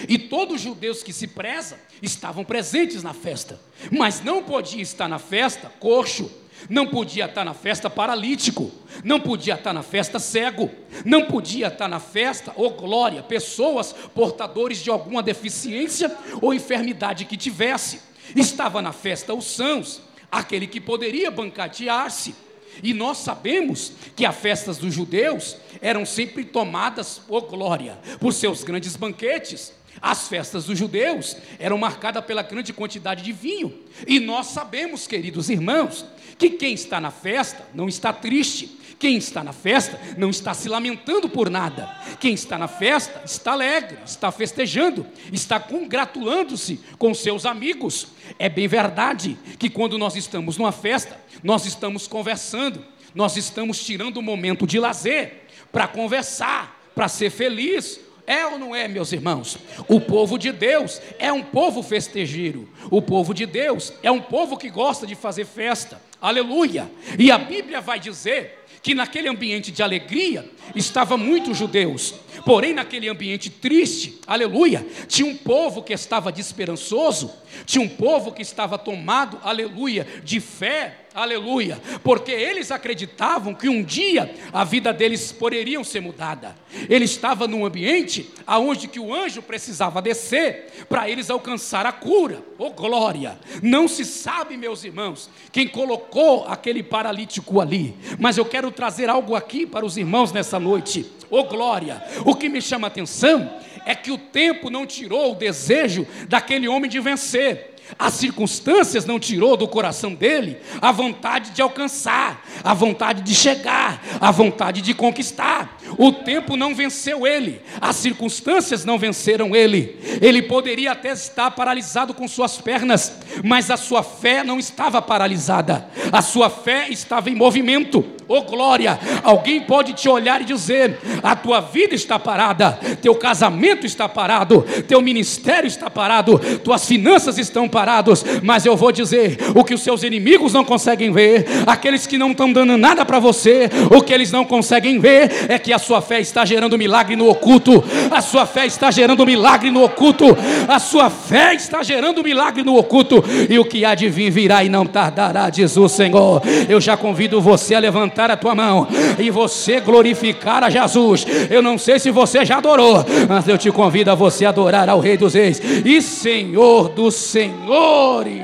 E todos os judeus que se preza estavam presentes na festa, mas não podia estar na festa coxo, não podia estar na festa paralítico, não podia estar na festa cego, não podia estar na festa, oh glória, pessoas portadores de alguma deficiência ou enfermidade que tivesse. Estava na festa os sãos, aquele que poderia bancatear-se. E nós sabemos que as festas dos judeus eram sempre tomadas, oh glória, por seus grandes banquetes. As festas dos judeus eram marcadas pela grande quantidade de vinho. E nós sabemos, queridos irmãos, que quem está na festa não está triste, quem está na festa não está se lamentando por nada. Quem está na festa está alegre, está festejando, está congratulando-se com seus amigos. É bem verdade que quando nós estamos numa festa, nós estamos conversando, nós estamos tirando um momento de lazer para conversar, para ser feliz, é ou não é, meus irmãos? O povo de Deus é um povo festejeiro. O povo de Deus é um povo que gosta de fazer festa. Aleluia! E a Bíblia vai dizer que naquele ambiente de alegria estava muitos judeus. Porém, naquele ambiente triste, aleluia, tinha um povo que estava desesperançoso, tinha um povo que estava tomado, aleluia, de fé, aleluia, porque eles acreditavam que um dia a vida deles poderia ser mudada. Ele estava num ambiente aonde que o anjo precisava descer para eles alcançar a cura. Oh glória! Não se sabe, meus irmãos, quem colocou aquele paralítico ali, mas eu quero trazer algo aqui para os irmãos nessa noite. Oh glória! O que me chama a atenção é que o tempo não tirou o desejo daquele homem de vencer. As circunstâncias não tirou do coração dele a vontade de alcançar, a vontade de chegar, a vontade de conquistar. O tempo não venceu ele, as circunstâncias não venceram ele. Ele poderia até estar paralisado com suas pernas, mas a sua fé não estava paralisada, a sua fé estava em movimento. Oh glória! Alguém pode te olhar e dizer: a tua vida está parada, teu casamento está parado, teu ministério está parado, tuas finanças estão paradas, mas eu vou dizer: o que os seus inimigos não conseguem ver, aqueles que não estão dando nada para você, o que eles não conseguem ver é que a sua fé está gerando milagre no oculto, a sua fé está gerando milagre no oculto, a sua fé está gerando milagre no oculto, e o que há de vir virá e não tardará, diz o Senhor. Eu já convido você a levantar a tua mão e você glorificar a Jesus. Eu não sei se você já adorou, mas eu te convido a você adorar ao Rei dos Reis e Senhor dos Senhores.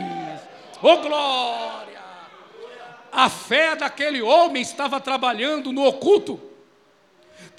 Oh glória! A fé daquele homem estava trabalhando no oculto.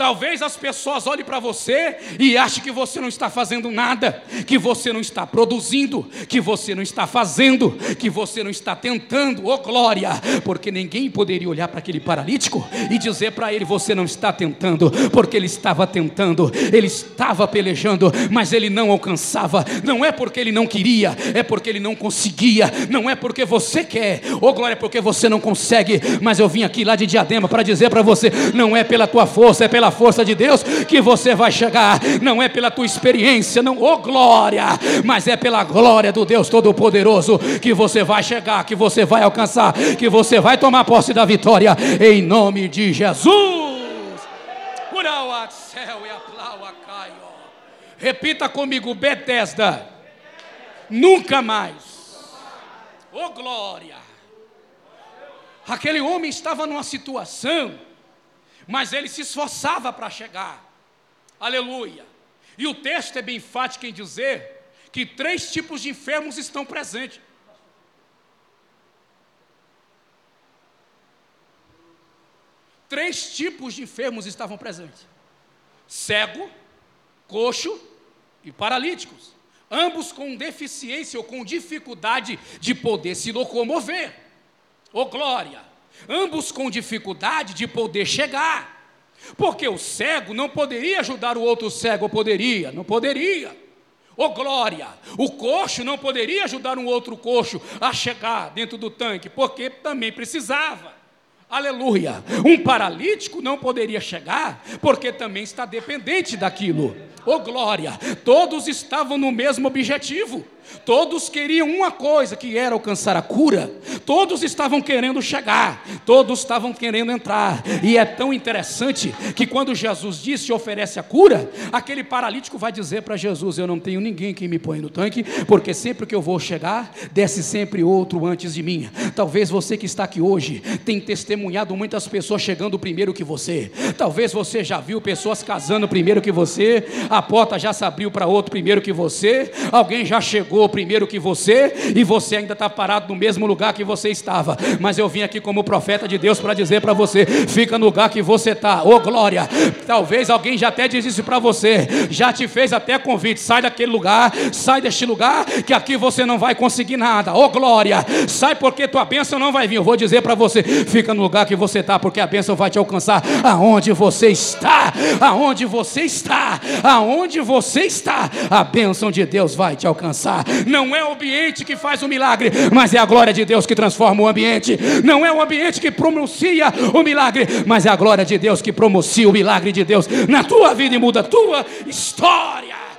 Talvez as pessoas olhem para você e achem que você não está fazendo nada, que você não está produzindo, que você não está fazendo, que você não está tentando, oh glória, porque ninguém poderia olhar para aquele paralítico e dizer para ele: Você não está tentando, porque ele estava tentando, ele estava pelejando, mas ele não alcançava. Não é porque ele não queria, é porque ele não conseguia, não é porque você quer, oh glória, é porque você não consegue. Mas eu vim aqui lá de diadema para dizer para você: Não é pela tua força, é pela força de Deus que você vai chegar, não é pela tua experiência, não, oh glória, mas é pela glória do Deus Todo-Poderoso que você vai chegar, que você vai alcançar, que você vai tomar posse da vitória, em nome de Jesus. Repita comigo, Bethesda, nunca mais. Oh glória! Aquele homem estava numa situação mas ele se esforçava para chegar. Aleluia. E o texto é bem enfático em dizer que três tipos de enfermos estão presentes. Três tipos de enfermos estavam presentes: cego, coxo e paralíticos. Ambos com deficiência ou com dificuldade de poder se locomover. Ô oh, glória! Ambos com dificuldade de poder chegar. Porque o cego não poderia ajudar o outro cego, poderia? Não poderia. Ô oh, glória! O coxo não poderia ajudar um outro coxo a chegar dentro do tanque, porque também precisava. Aleluia! Um paralítico não poderia chegar, porque também está dependente daquilo. Ô oh, glória! Todos estavam no mesmo objetivo. Todos queriam uma coisa, que era alcançar a cura. Todos estavam querendo chegar, todos estavam querendo entrar. E é tão interessante que quando Jesus disse oferece a cura, aquele paralítico vai dizer para Jesus: Eu não tenho ninguém que me põe no tanque, porque sempre que eu vou chegar, desce sempre outro antes de mim. Talvez você que está aqui hoje tenha testemunhado muitas pessoas chegando primeiro que você. Talvez você já viu pessoas casando primeiro que você, a porta já se abriu para outro primeiro que você, alguém já chegou chegou primeiro que você e você ainda está parado no mesmo lugar que você estava. Mas eu vim aqui como profeta de Deus para dizer para você: fica no lugar que você está. Ô oh, glória! Talvez alguém já até disse isso para você, já te fez até convite: sai daquele lugar, sai deste lugar, que aqui você não vai conseguir nada. Ô oh, glória! Sai porque tua bênção não vai vir. Eu vou dizer para você: fica no lugar que você está, porque a bênção vai te alcançar aonde você está. Aonde você está, aonde você está, a bênção de Deus vai te alcançar. Não é o ambiente que faz o milagre, mas é a glória de Deus que transforma o ambiente. Não é o ambiente que pronuncia o milagre, mas é a glória de Deus que pronuncia o milagre de Deus na tua vida e muda a tua história.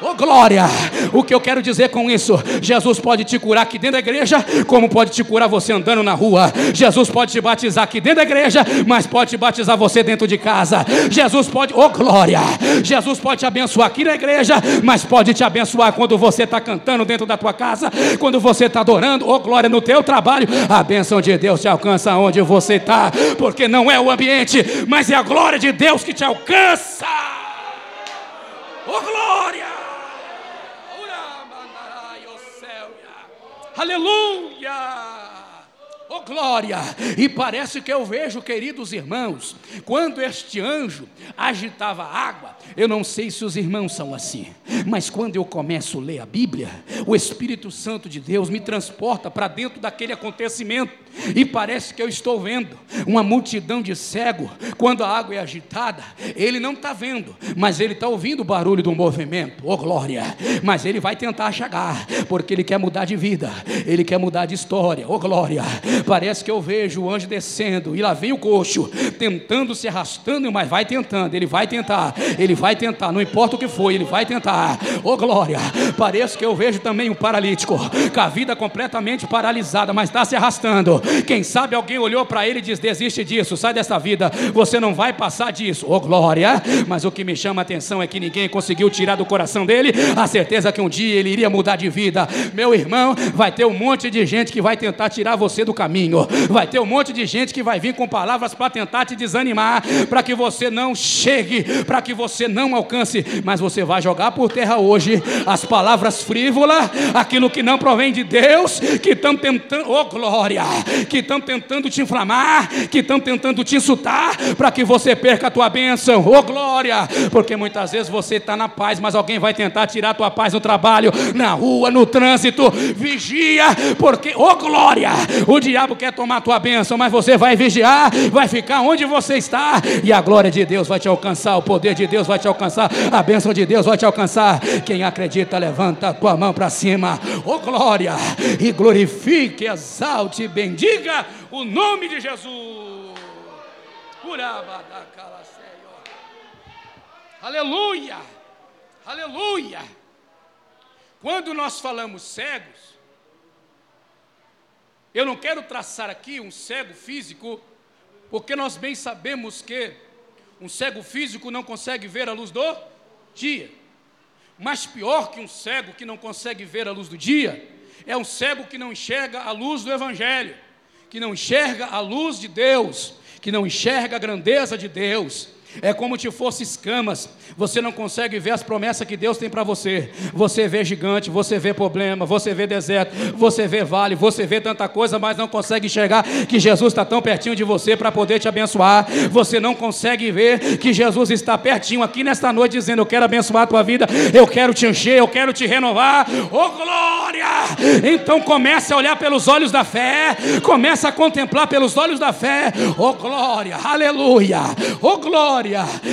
Ô glória! O que eu quero dizer com isso? Jesus pode te curar aqui dentro da igreja, como pode te curar você andando na rua. Jesus pode te batizar aqui dentro da igreja, mas pode te batizar você dentro de casa. Jesus pode, ô glória! Jesus pode te abençoar aqui na igreja, mas pode te abençoar quando você está cantando dentro da tua casa, quando você está adorando, ô glória, no teu trabalho. A bênção de Deus te alcança onde você está, porque não é o ambiente, mas é a glória de Deus que te alcança. Ô glória! Aleluia! Oh glória! E parece que eu vejo, queridos irmãos, quando este anjo agitava água, eu não sei se os irmãos são assim, mas quando eu começo a ler a Bíblia, o Espírito Santo de Deus me transporta para dentro daquele acontecimento, e parece que eu estou vendo uma multidão de cego, quando a água é agitada, ele não está vendo, mas ele está ouvindo o barulho do movimento, oh glória! Mas ele vai tentar chegar, porque ele quer mudar de vida, ele quer mudar de história, oh glória! Parece que eu vejo o anjo descendo e lá vem o coxo, tentando se arrastando, mas vai tentando, ele vai tentar, ele vai tentar, não importa o que foi, ele vai tentar. Oh glória! Parece que eu vejo também um paralítico, com a vida completamente paralisada, mas está se arrastando. Quem sabe alguém olhou para ele e diz: desiste disso, sai dessa vida, você não vai passar disso. Oh glória! Mas o que me chama a atenção é que ninguém conseguiu tirar do coração dele a certeza que um dia ele iria mudar de vida. Meu irmão, vai ter um monte de gente que vai tentar tirar você do caminho. Vai ter um monte de gente que vai vir com palavras para tentar te desanimar, para que você não chegue, para que você não alcance, mas você vai jogar por terra hoje as palavras frívolas, aquilo que não provém de Deus, que estão tentando, oh glória, que estão tentando te inflamar, que estão tentando te insultar, para que você perca a tua bênção, oh glória, porque muitas vezes você está na paz, mas alguém vai tentar tirar a tua paz no trabalho, na rua, no trânsito, vigia, porque, oh glória, o diabo quer tomar a tua bênção, mas você vai vigiar, vai ficar onde você está, e a glória de Deus vai te alcançar, o poder de Deus vai te alcançar, a bênção de Deus vai te alcançar. Quem acredita, levanta a tua mão para cima, oh glória, e glorifique, exalte e bendiga o nome de Jesus. Aleluia, aleluia. Quando nós falamos cegos, eu não quero traçar aqui um cego físico, porque nós bem sabemos que um cego físico não consegue ver a luz do dia. Mas pior que um cego que não consegue ver a luz do dia, é um cego que não enxerga a luz do Evangelho, que não enxerga a luz de Deus, que não enxerga a grandeza de Deus. É como se fosse escamas. Você não consegue ver as promessas que Deus tem para você. Você vê gigante, você vê problema, você vê deserto, você vê vale, você vê tanta coisa, mas não consegue enxergar que Jesus está tão pertinho de você para poder te abençoar. Você não consegue ver que Jesus está pertinho aqui nesta noite dizendo: Eu quero abençoar a tua vida, eu quero te encher, eu quero te renovar. Oh glória! Então comece a olhar pelos olhos da fé, comece a contemplar pelos olhos da fé. Oh glória! Aleluia! Oh glória!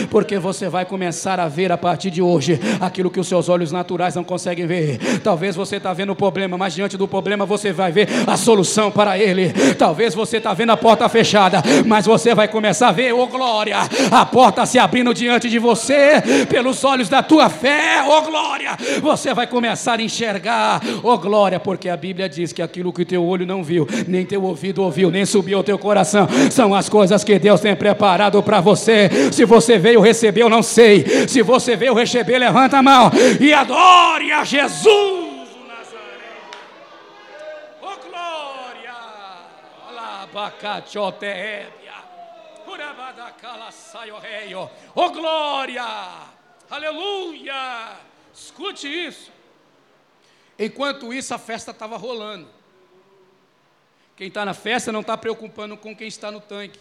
Porque você vai começar a ver a partir de hoje aquilo que os seus olhos naturais não conseguem ver. Talvez você está vendo o problema, mas diante do problema você vai ver a solução para ele. Talvez você está vendo a porta fechada, mas você vai começar a ver, oh glória, a porta se abrindo diante de você pelos olhos da tua fé, oh glória. Você vai começar a enxergar, oh glória, porque a Bíblia diz que aquilo que teu olho não viu, nem teu ouvido ouviu, nem subiu ao teu coração, são as coisas que Deus tem preparado para você. Se você veio receber, eu não sei. Se você veio receber, levanta a mão e adore a Jesus. o Nazareno. Oh glória! Oh glória! Aleluia! Escute isso. Enquanto isso, a festa estava rolando. Quem está na festa não está preocupando com quem está no tanque.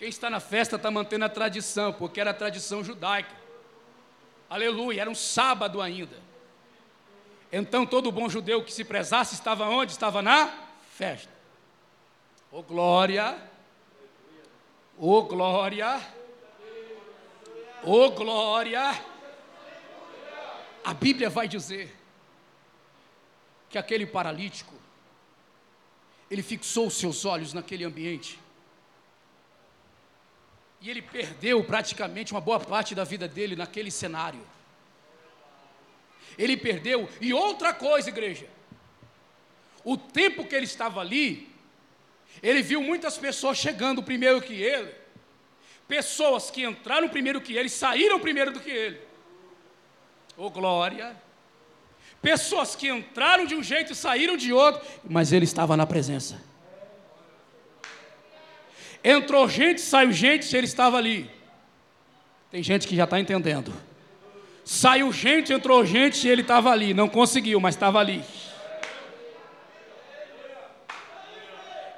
Quem está na festa está mantendo a tradição, porque era a tradição judaica. Aleluia, era um sábado ainda. Então todo bom judeu que se prezasse estava onde? Estava na festa. Oh glória! Oh glória! Oh glória! A Bíblia vai dizer que aquele paralítico ele fixou os seus olhos naquele ambiente e ele perdeu praticamente uma boa parte da vida dele naquele cenário. Ele perdeu. E outra coisa, igreja. O tempo que ele estava ali, ele viu muitas pessoas chegando primeiro que ele. Pessoas que entraram primeiro que ele, saíram primeiro do que ele. Ô oh, glória! Pessoas que entraram de um jeito e saíram de outro, mas ele estava na presença. Entrou gente, saiu gente, ele estava ali. Tem gente que já está entendendo. Saiu gente, entrou gente ele estava ali. Não conseguiu, mas estava ali.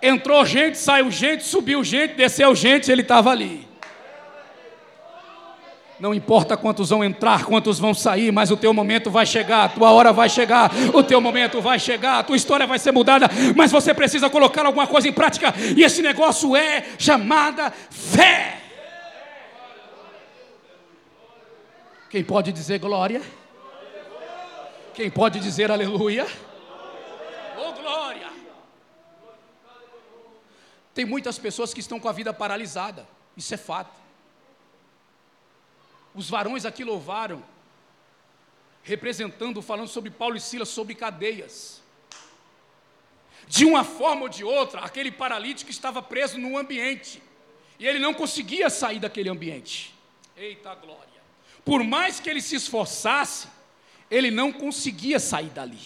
Entrou gente, saiu gente, subiu gente, desceu gente, ele estava ali. Não importa quantos vão entrar, quantos vão sair, mas o teu momento vai chegar, a tua hora vai chegar, o teu momento vai chegar, a tua história vai ser mudada, mas você precisa colocar alguma coisa em prática, e esse negócio é chamada fé. Quem pode dizer glória? Quem pode dizer aleluia? Oh glória! Tem muitas pessoas que estão com a vida paralisada, isso é fato. Os varões aqui louvaram, representando, falando sobre Paulo e Silas, sobre cadeias. De uma forma ou de outra, aquele paralítico estava preso num ambiente, e ele não conseguia sair daquele ambiente. Eita glória! Por mais que ele se esforçasse, ele não conseguia sair dali.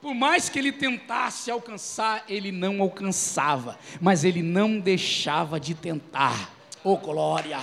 Por mais que ele tentasse alcançar, ele não alcançava, mas ele não deixava de tentar. Oh glória!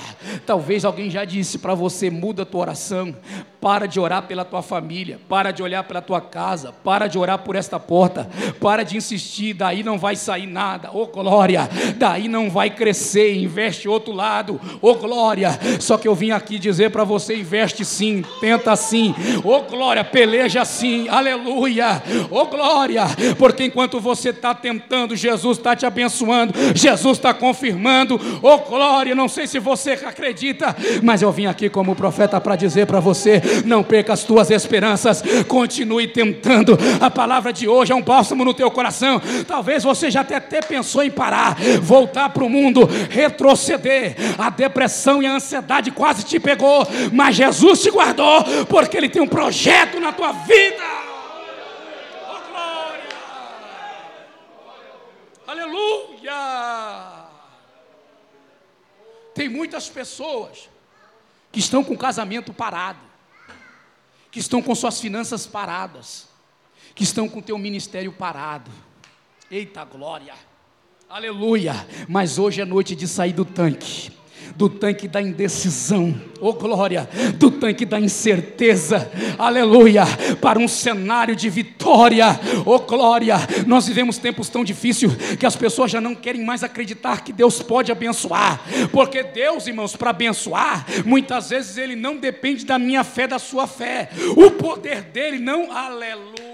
Talvez alguém já disse para você: muda a tua oração, para de orar pela tua família, para de olhar pela tua casa, para de orar por esta porta, para de insistir, daí não vai sair nada. Oh glória! Daí não vai crescer, investe outro lado. Oh glória! Só que eu vim aqui dizer para você: investe sim, tenta sim. Oh glória! Peleja sim, aleluia! Oh glória! Porque enquanto você está tentando, Jesus está te abençoando, Jesus está confirmando. Oh glória! Não sei se você acredita, mas eu vim aqui como profeta para dizer para você: não perca as tuas esperanças, continue tentando. A palavra de hoje é um bálsamo no teu coração. Talvez você já até, até pensou em parar, voltar para o mundo, retroceder. A depressão e a ansiedade quase te pegou, mas Jesus te guardou, porque Ele tem um projeto na tua vida. Oh, glória! Aleluia! Tem muitas pessoas que estão com o casamento parado, que estão com suas finanças paradas, que estão com o teu ministério parado. Eita glória! Aleluia! Mas hoje é noite de sair do tanque do tanque da indecisão, oh glória, do tanque da incerteza, aleluia, para um cenário de vitória, oh glória. Nós vivemos tempos tão difíceis que as pessoas já não querem mais acreditar que Deus pode abençoar, porque Deus, irmãos, para abençoar, muitas vezes Ele não depende da minha fé, da sua fé, o poder dele não, aleluia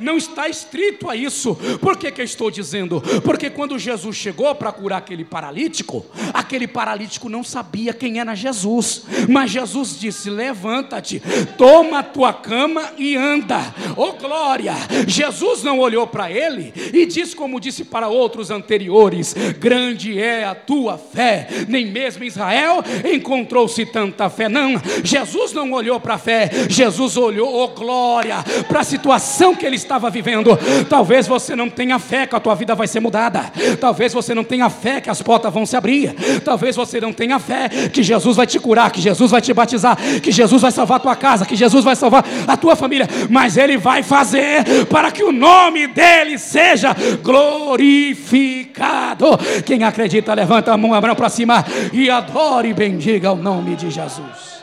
não está estrito a isso. Por que, que eu estou dizendo? Porque quando Jesus chegou para curar aquele paralítico, aquele paralítico não sabia quem era Jesus, mas Jesus disse: Levanta-te, toma a tua cama e anda. Oh glória! Jesus não olhou para ele e disse, como disse para outros anteriores: Grande é a tua fé. Nem mesmo Israel encontrou-se tanta fé. Não, Jesus não olhou para a fé, Jesus olhou, oh glória, para a situação que ele estava vivendo. Talvez você não tenha fé que a tua vida vai ser mudada. Talvez você não tenha fé que as portas vão se abrir. Talvez você não tenha fé que Jesus vai te curar, que Jesus vai te batizar, que Jesus vai salvar a tua casa, que Jesus vai salvar a tua família. Mas Ele vai fazer para que o nome dele seja glorificado. Quem acredita, levanta a mão, abra para cima e adore e bendiga o nome de Jesus.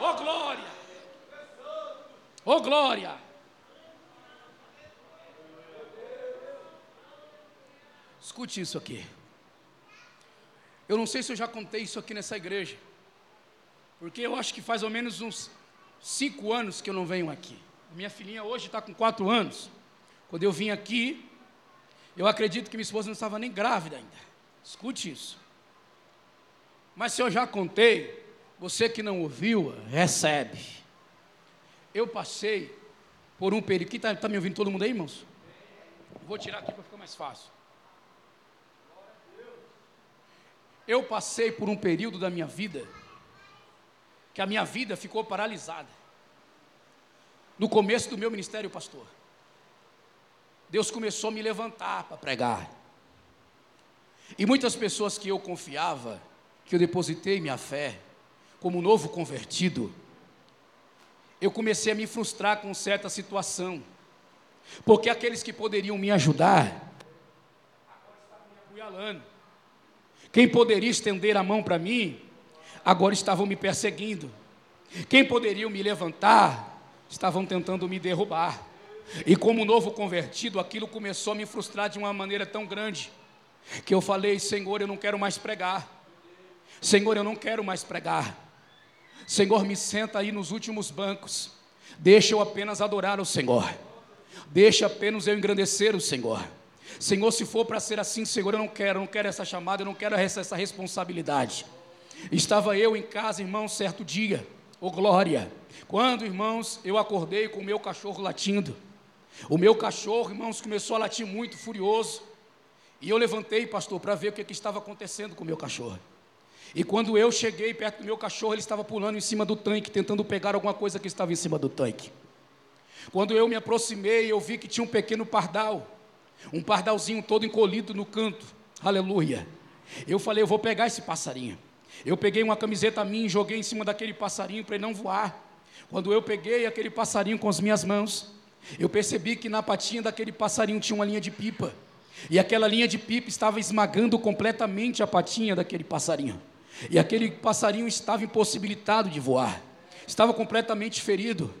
Oh glória! Oh glória! Escute isso aqui. Eu não sei se eu já contei isso aqui nessa igreja, porque eu acho que faz ao menos uns cinco anos que eu não venho aqui. Minha filhinha hoje está com quatro anos. Quando eu vim aqui, eu acredito que minha esposa não estava nem grávida ainda. Escute isso. Mas se eu já contei, você que não ouviu, recebe. Eu passei por um período. Está tá me ouvindo todo mundo aí, irmãos? Vou tirar aqui para ficar mais fácil. Eu passei por um período da minha vida que a minha vida ficou paralisada. no começo do meu ministério, pastor, Deus começou a me levantar para pregar. E muitas pessoas que eu confiava, que eu depositei minha fé, como novo convertido, eu comecei a me frustrar com certa situação, porque aqueles que poderiam me ajudar, agora estavam me apoialando. Quem poderia estender a mão para mim, agora estavam me perseguindo. Quem poderia me levantar, estavam tentando me derrubar. E como novo convertido, aquilo começou a me frustrar de uma maneira tão grande, que eu falei: Senhor, eu não quero mais pregar. Senhor, eu não quero mais pregar. Senhor, me senta aí nos últimos bancos. Deixa eu apenas adorar o Senhor. Deixa apenas eu engrandecer o Senhor. Senhor, se for para ser assim, Senhor, eu não quero, eu não quero essa chamada, eu não quero essa, responsabilidade. Estava eu em casa, irmão, certo dia, ô oh, glória, quando, irmãos, eu acordei com o meu cachorro latindo. O meu cachorro, irmãos, começou a latir muito furioso. E eu levantei, pastor, para ver o que, que estava acontecendo com o meu cachorro. E quando eu cheguei perto do meu cachorro, ele estava pulando em cima do tanque, tentando pegar alguma coisa que estava em cima do tanque. Quando eu me aproximei, eu vi que tinha um pequeno pardal, um pardalzinho todo encolhido no canto. Aleluia. Eu falei, eu vou pegar esse passarinho. Eu peguei uma camiseta minha e joguei em cima daquele passarinho para ele não voar. Quando eu peguei aquele passarinho com as minhas mãos, eu percebi que na patinha daquele passarinho tinha uma linha de pipa. E aquela linha de pipa estava esmagando completamente a patinha daquele passarinho. E aquele passarinho estava impossibilitado de voar. Estava completamente ferido.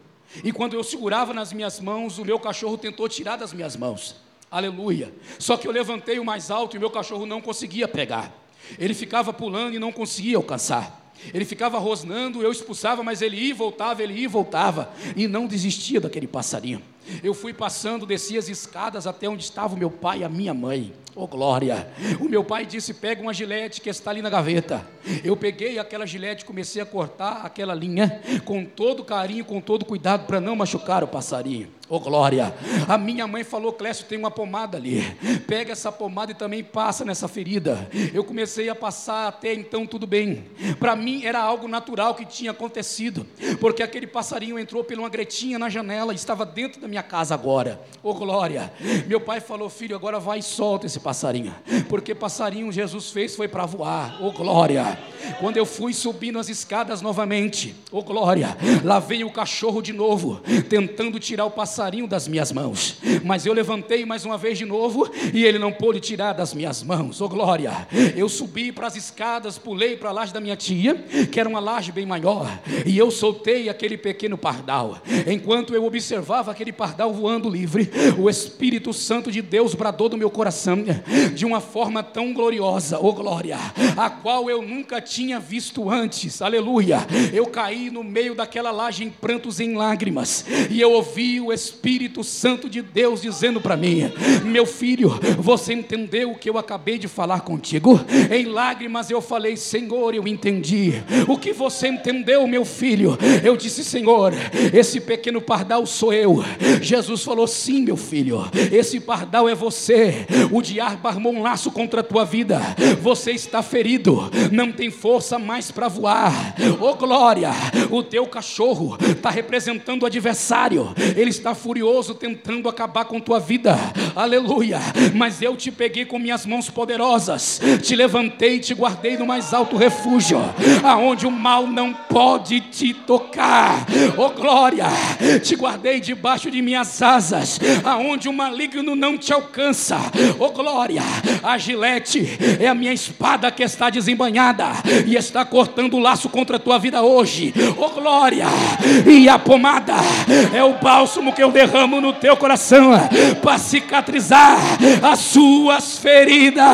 E quando eu segurava nas minhas mãos, o meu cachorro tentou tirar das minhas mãos. Aleluia. Só que eu levantei o mais alto e meu cachorro não conseguia pegar. Ele ficava pulando e não conseguia alcançar. Ele ficava rosnando, eu expulsava, mas ele ia e voltava, ele ia e voltava, e não desistia daquele passarinho. Eu fui passando, desci as escadas até onde estava o meu pai e a minha mãe. Oh glória! O meu pai disse: pega uma gilete que está ali na gaveta. Eu peguei aquela gilete, comecei a cortar aquela linha com todo carinho, com todo cuidado para não machucar o passarinho. Oh glória! A minha mãe falou: Clécio, tem uma pomada ali. Pega essa pomada e também passa nessa ferida. Eu comecei a passar até então tudo bem. Para mim era algo natural que tinha acontecido, porque aquele passarinho entrou por uma gretinha na janela e estava dentro da minha casa agora. Oh glória! Meu pai falou: filho, agora vai e solta esse passarinho, porque passarinho Jesus fez foi para voar, oh glória. Quando eu fui subindo as escadas novamente, oh glória, lá vem o cachorro de novo, tentando tirar o passarinho das minhas mãos, mas eu levantei mais uma vez de novo e ele não pôde tirar das minhas mãos, oh glória. Eu subi para as escadas, pulei para a laje da minha tia, que era uma laje bem maior, e eu soltei aquele pequeno pardal. Enquanto eu observava aquele pardal voando livre, o Espírito Santo de Deus bradou do meu coração de uma forma tão gloriosa, oh glória, a qual eu nunca tinha visto antes, aleluia. Eu caí no meio daquela laje em prantos, em lágrimas, e eu ouvi o Espírito Santo de Deus dizendo para mim: Meu filho, você entendeu o que eu acabei de falar contigo? Em lágrimas eu falei: Senhor, eu entendi. O que você entendeu, meu filho? Eu disse: Senhor, esse pequeno pardal sou eu. Jesus falou: Sim, meu filho, esse pardal é você. O diabo armou um laço contra a tua vida. Você está ferido, não tem força mais para voar. Oh glória! O teu cachorro está representando o adversário. Ele está furioso tentando acabar com tua vida. Aleluia! Mas eu te peguei com minhas mãos poderosas, te levantei e te guardei no mais alto refúgio, aonde o mal não pode te tocar. Oh glória! Te guardei debaixo de minhas asas, aonde o maligno não te alcança. Oh glória! A gilete é a minha espada que está desembanhada e está cortando o laço contra a tua vida hoje. Oh glória! E a pomada é o bálsamo que eu derramo no teu coração para cicatrizar as suas feridas,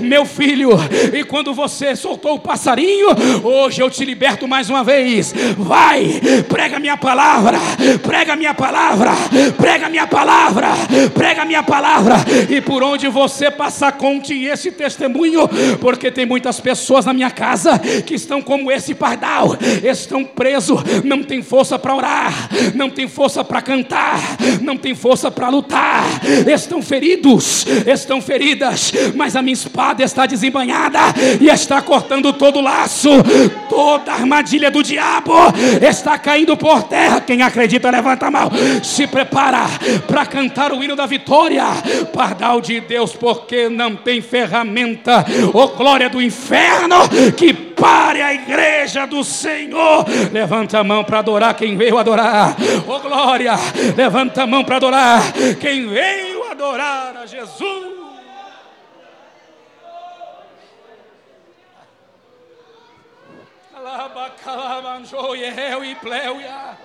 meu filho. E quando você soltou o passarinho, hoje eu te liberto mais uma vez. Vai, prega minha palavra, prega minha palavra, prega minha palavra, prega minha palavra. E por onde você passar, conte esse testemunho, porque tem muitas pessoas na minha casa que estão como esse pardal, estão presos, não tem força para orar, não tem força para cantar, lutar, não tem força para lutar, estão feridos, estão feridas, mas a minha espada está desembanhada e está cortando todo o laço, toda a armadilha do diabo está caindo por terra. Quem acredita, levanta a mão, se prepara para cantar o hino da vitória, pardal de Deus, porque não tem ferramenta, ô glória do inferno, que pare a igreja do Senhor. Levanta a mão para adorar quem veio adorar, ô glória, levanta a mão para adorar quem veio adorar a Jesus. Calabacalabanjo, Yehel e Pleuia.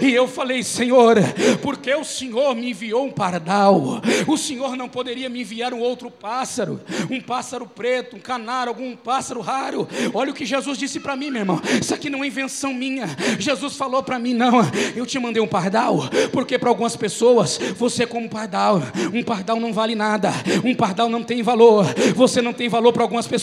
E. E eu falei, Senhor, porque o Senhor me enviou um pardal, o Senhor não poderia me enviar um outro pássaro, um pássaro preto, um canário, algum pássaro raro. Olha o que Jesus disse para mim, meu irmão. Isso aqui não é invenção minha. Jesus falou para mim, não, eu te mandei um pardal, porque para algumas pessoas você é como um pardal. Um pardal não vale nada, um pardal não tem valor. Você não tem valor para algumas pessoas,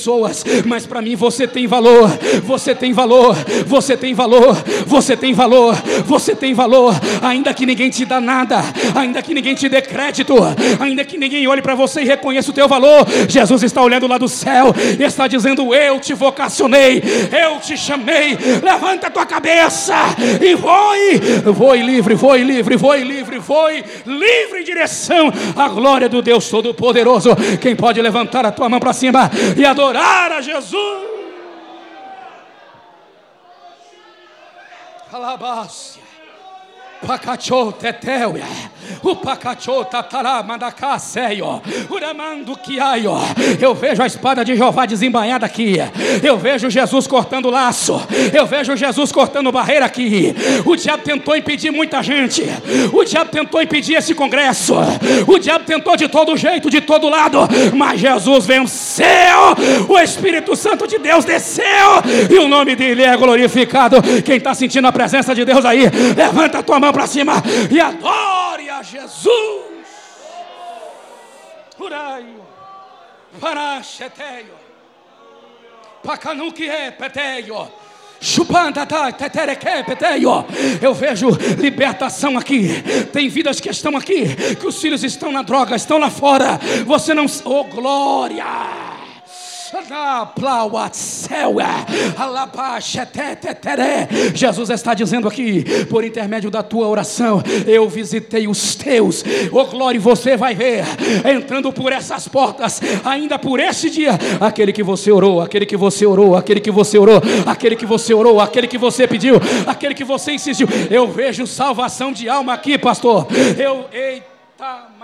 mas para mim você tem valor. Você tem valor, você tem valor, você tem valor, você tem valor. Ainda que ninguém te dá nada, ainda que ninguém te dê crédito, ainda que ninguém olhe para você e reconheça o teu valor, Jesus está olhando lá do céu e está dizendo: Eu te vocacionei, eu te chamei. Levanta a tua cabeça e voe, voe livre, voe livre, voe livre, voe livre em direção à glória do Deus Todo-Poderoso. Quem pode levantar a tua mão para cima e adorar a Jesus? Alabácia. Pacachô teteuia, o pacachô tatará mandacaseio, uramando quiaio. Eu vejo a espada de Jeová desembanhada aqui. Eu vejo Jesus cortando laço. Eu vejo Jesus cortando barreira aqui. O diabo tentou impedir muita gente. O diabo tentou impedir esse congresso. O diabo tentou de todo jeito, de todo lado. Mas Jesus venceu. O Espírito Santo de Deus desceu. E o nome dele é glorificado. Quem está sentindo a presença de Deus aí, levanta a tua mão para cima e adore a Jesus. Uraio, paracheteio, pacanuque é peteio. Eu vejo libertação aqui. Tem vidas que estão aqui, que os filhos estão na droga, estão lá fora. Você não. Oh, glória! Jesus está dizendo aqui, por intermédio da tua oração, eu visitei os teus. Oh glória, você vai ver, entrando por essas portas, ainda por esse dia, aquele que você orou, aquele que você orou, aquele que você orou, aquele que você orou, aquele que você pediu, aquele que você insistiu. Eu vejo salvação de alma aqui, pastor. Eu, eita.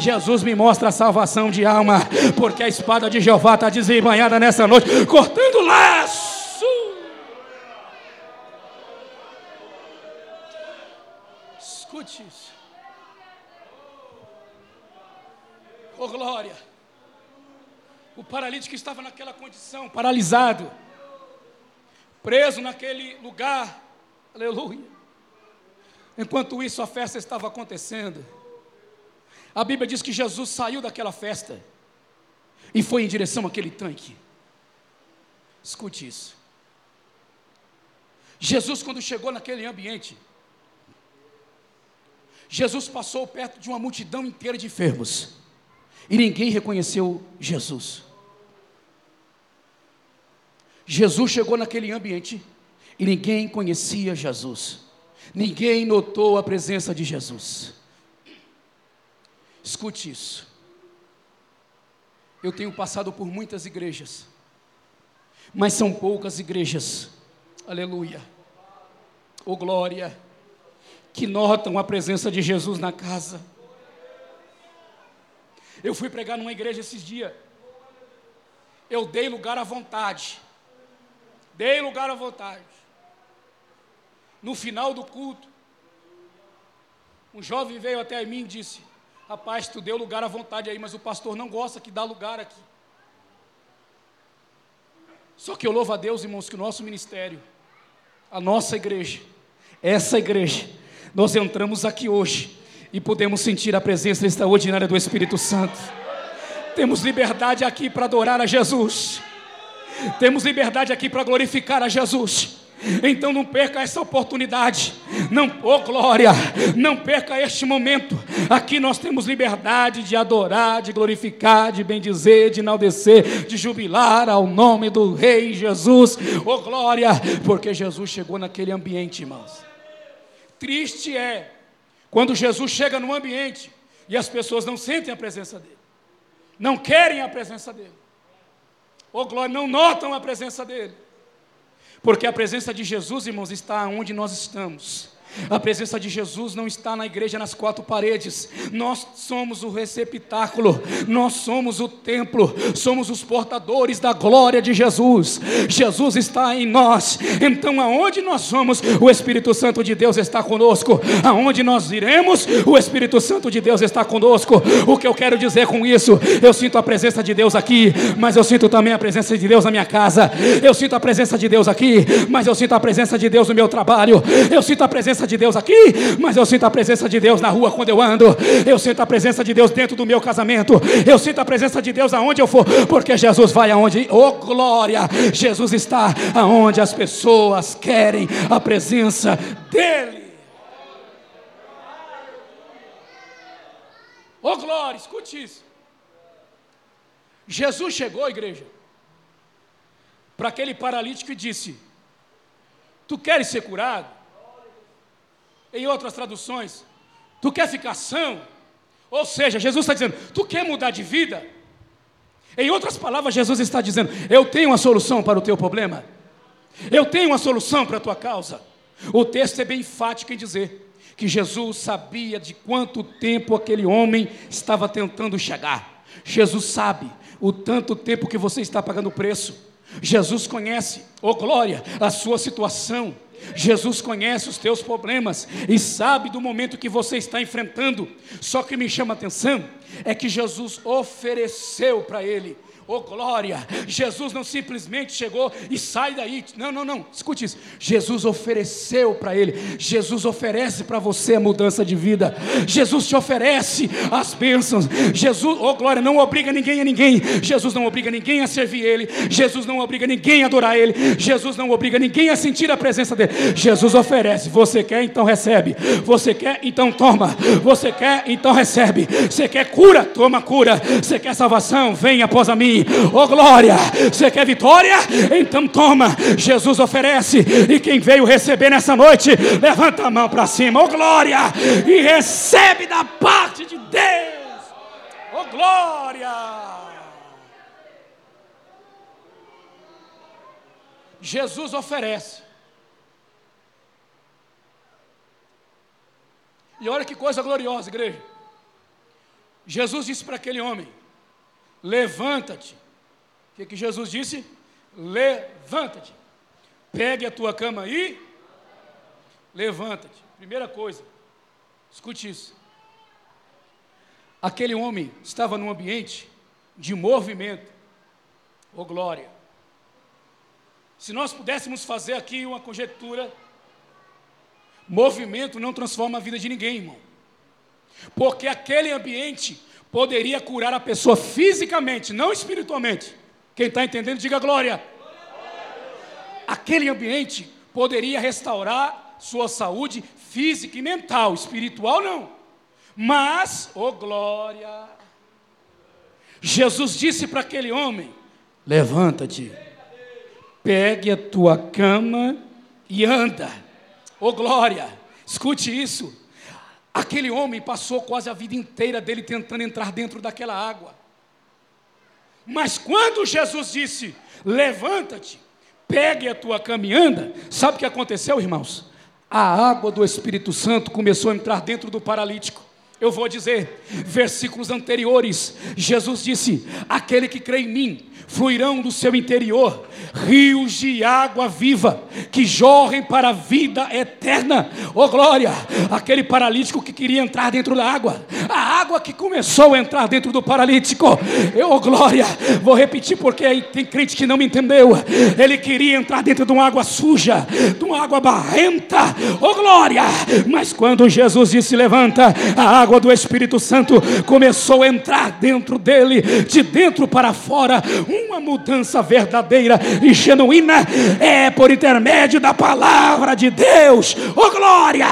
Jesus me mostra a salvação de alma, porque a espada de Jeová está desembanhada nessa noite, cortando laço. Escute isso. Oh glória. O paralítico estava naquela condição, paralisado, preso naquele lugar Aleluia. Enquanto isso, a festa estava acontecendo. A Bíblia diz que Jesus saiu daquela festa e foi em direção àquele tanque. Escute isso. Jesus, quando chegou naquele ambiente, Jesus passou perto de uma multidão inteira de enfermos e ninguém reconheceu Jesus. Jesus chegou naquele ambiente e ninguém conhecia Jesus, ninguém notou a presença de Jesus. Escute isso. Eu tenho passado por muitas igrejas, mas são poucas igrejas, aleluia, oh glória, que notam a presença de Jesus na casa. Eu fui pregar numa igreja esses dias, eu dei lugar à vontade, dei lugar à vontade no final do culto, um jovem veio até mim e disse: Rapaz, tu deu lugar à vontade aí, mas o pastor não gosta que dá lugar aqui. Só que eu louvo a Deus, irmãos, que o nosso ministério, a nossa igreja, essa igreja, nós entramos aqui hoje e podemos sentir a presença extraordinária do Espírito Santo. Temos liberdade aqui para adorar a Jesus. Temos liberdade aqui para glorificar a Jesus. Então não perca essa oportunidade. Não, oh glória, não perca este momento. Aqui nós temos liberdade de adorar, de glorificar, de bendizer, de enaltecer, de jubilar ao nome do Rei Jesus. Oh glória, porque Jesus chegou naquele ambiente, irmãos. Triste é quando Jesus chega num ambiente e as pessoas não sentem a presença dele. Não querem a presença dele. Oh glória, não notam a presença dele. Porque a presença de Jesus, irmãos, está onde nós estamos. A presença de Jesus não está na igreja nas quatro paredes. Nós somos o receptáculo, nós somos o templo, somos os portadores da glória de Jesus. Jesus está em nós. Então, aonde nós vamos, o Espírito Santo de Deus está conosco. Aonde nós iremos, o Espírito Santo de Deus está conosco. O que eu quero dizer com isso? Eu sinto a presença de Deus aqui, mas eu sinto também a presença de Deus na minha casa. Eu sinto a presença de Deus aqui, mas eu sinto a presença de Deus no meu trabalho. Eu sinto a presença de Deus aqui, mas eu sinto a presença de Deus na rua quando eu ando. Eu sinto a presença de Deus dentro do meu casamento. Eu sinto a presença de Deus aonde eu for, porque Jesus vai aonde, oh glória, Jesus está aonde as pessoas querem a presença dele. Oh glória, escute isso. Jesus chegou, igreja, para aquele paralítico e disse: Tu queres ser curado? Em outras traduções, tu quer ficar são? Ou seja, Jesus está dizendo, tu quer mudar de vida? Em outras palavras, Jesus está dizendo, eu tenho uma solução para o teu problema. Eu tenho uma solução para a tua causa. O texto é bem enfático em dizer que Jesus sabia de quanto tempo aquele homem estava tentando chegar. Jesus sabe o tanto tempo que você está pagando o preço. Jesus conhece, oh glória, a sua situação. Jesus conhece os teus problemas e sabe do momento que você está enfrentando. Só que me chama a atenção é que Jesus ofereceu para ele Oh glória! Jesus não simplesmente chegou e sai daí. Não, não, não. Escute isso. Jesus ofereceu para ele. Jesus oferece para você a mudança de vida. Jesus te oferece as bênçãos. Jesus, oh glória, não obriga ninguém a ninguém. Jesus não obriga ninguém a servir ele. Jesus não obriga ninguém a adorar ele. Jesus não obriga ninguém a sentir a presença dele. Jesus oferece. Você quer, então recebe. Você quer, então toma. Você quer, então recebe. Você quer cura? Toma cura. Você quer salvação? Vem após a mim. Oh glória! Você quer vitória? Então toma. Jesus oferece. E quem veio receber nessa noite, levanta a mão para cima. Oh glória! E recebe da parte de Deus. Oh glória! Jesus oferece. E olha que coisa gloriosa, igreja. Jesus disse para aquele homem: Levanta-te. O que, que Jesus disse? Levanta-te. Pegue a tua cama e levanta-te. Primeira coisa, escute isso. Aquele homem estava num ambiente de movimento. Oh, glória! Se nós pudéssemos fazer aqui uma conjectura, movimento não transforma a vida de ninguém, irmão. Porque aquele ambiente poderia curar a pessoa fisicamente, não espiritualmente. Quem está entendendo, diga glória. Aquele ambiente poderia restaurar sua saúde física e mental, espiritual não. Mas, oh glória, Jesus disse para aquele homem: Levanta-te, pegue a tua cama e anda. Oh glória, escute isso. Aquele homem passou quase a vida inteira dele tentando entrar dentro daquela água. Mas quando Jesus disse: Levanta-te, pegue a tua cama anda, sabe o que aconteceu, irmãos? A água do Espírito Santo começou a entrar dentro do paralítico. Eu vou dizer, versículos anteriores, Jesus disse: Aquele que crê em mim, fluirão do seu interior rios de água viva que jorrem para a vida eterna. Oh glória! Aquele paralítico que queria entrar dentro da água, a água que começou a entrar dentro do paralítico. Oh, glória, vou repetir porque aí tem crente que não me entendeu. Ele queria entrar dentro de uma água suja, de uma água barrenta. Oh, glória! Mas quando Jesus disse: Levanta, a água do Espírito Santo começou a entrar dentro dele, de dentro para fora. Uma mudança verdadeira e genuína é por intermédio da palavra de Deus. Oh, glória!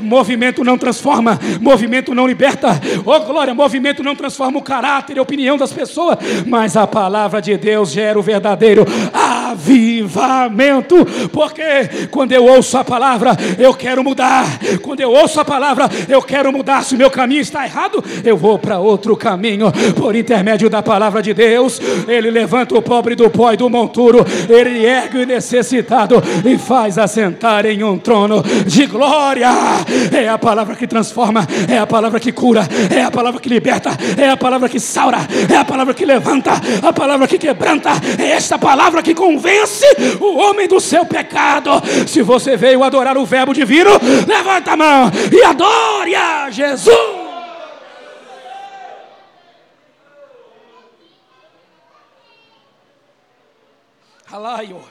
Movimento não transforma, movimento não liberta. Oh, glória! Movimento não transforma o caráter e a opinião das pessoas, mas a palavra de Deus gera o verdadeiro avivamento. Porque quando eu ouço a palavra, eu quero mudar. Quando eu ouço a palavra, eu quero mudar. Se meu caminho está errado, eu vou para outro caminho. Por intermédio da palavra de Deus, Ele levanta o pobre do pó e do monturo, Ele ergue o necessitado e faz assentar em um trono de glória. É a palavra que transforma, é a palavra que cura, é a palavra que liberta, é a palavra que saura, é a palavra que levanta, a palavra que quebranta, é esta palavra que convence o homem do seu pecado. Se você veio adorar o Verbo divino, levanta a mão e adore a Jesus. Alaio.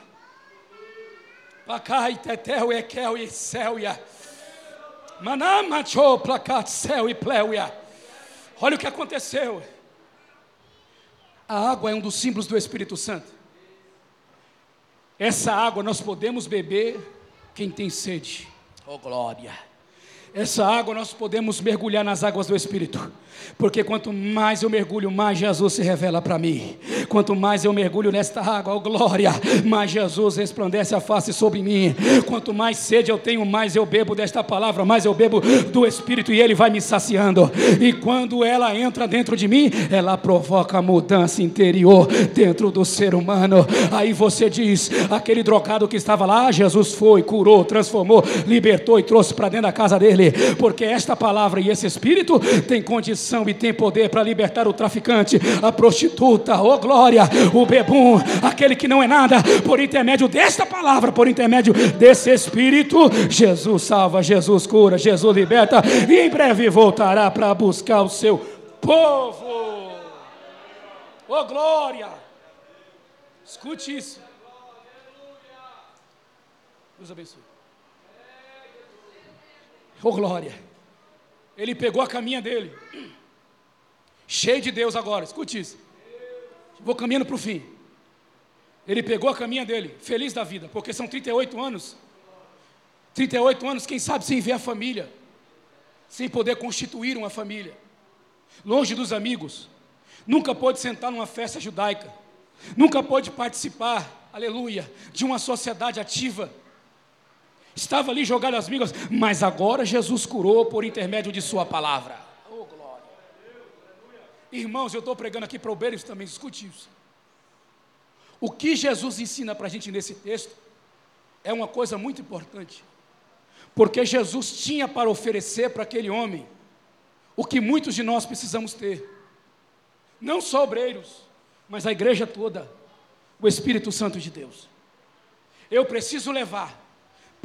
Pacai, tetel, ekel e céuia. Manamacho, placat, céu e pleuia. Olha o que aconteceu. A água é um dos símbolos do Espírito Santo. Essa água nós podemos beber quem tem sede. Oh glória. Essa água nós podemos mergulhar nas águas do Espírito. Porque quanto mais eu mergulho, mais Jesus se revela para mim. Quanto mais eu mergulho nesta água, oh glória, mais Jesus resplandece a face sobre mim. Quanto mais sede eu tenho, mais eu bebo desta palavra, mais eu bebo do Espírito e ele vai me saciando. E quando ela entra dentro de mim, ela provoca mudança interior dentro do ser humano. Aí você diz: aquele drogado que estava lá, Jesus foi, curou, transformou, libertou e trouxe para dentro da casa dele. Porque esta palavra e esse Espírito tem condição e tem poder para libertar o traficante, a prostituta, oh glória, o bebum, aquele que não é nada, por intermédio desta palavra, por intermédio desse Espírito, Jesus salva, Jesus cura, Jesus liberta e em breve voltará para buscar o seu povo. Oh glória! Escute isso. Deus abençoe. Oh glória! Ele pegou a caminha dele. Cheio de Deus agora, escute isso. Vou caminhando para o fim. Ele pegou a caminha dele, feliz da vida, porque são 38 anos. 38 anos, quem sabe sem ver a família, sem poder constituir uma família, longe dos amigos, nunca pôde sentar numa festa judaica, nunca pôde participar, aleluia, de uma sociedade ativa. Estava ali jogado as migas, mas agora Jesus curou por intermédio de Sua palavra. Irmãos, eu estou pregando aqui para obreiros também, escute isso. O que Jesus ensina para a gente nesse texto é uma coisa muito importante, porque Jesus tinha para oferecer para aquele homem o que muitos de nós precisamos ter, não só obreiros, mas a igreja toda, o Espírito Santo de Deus. Eu preciso levar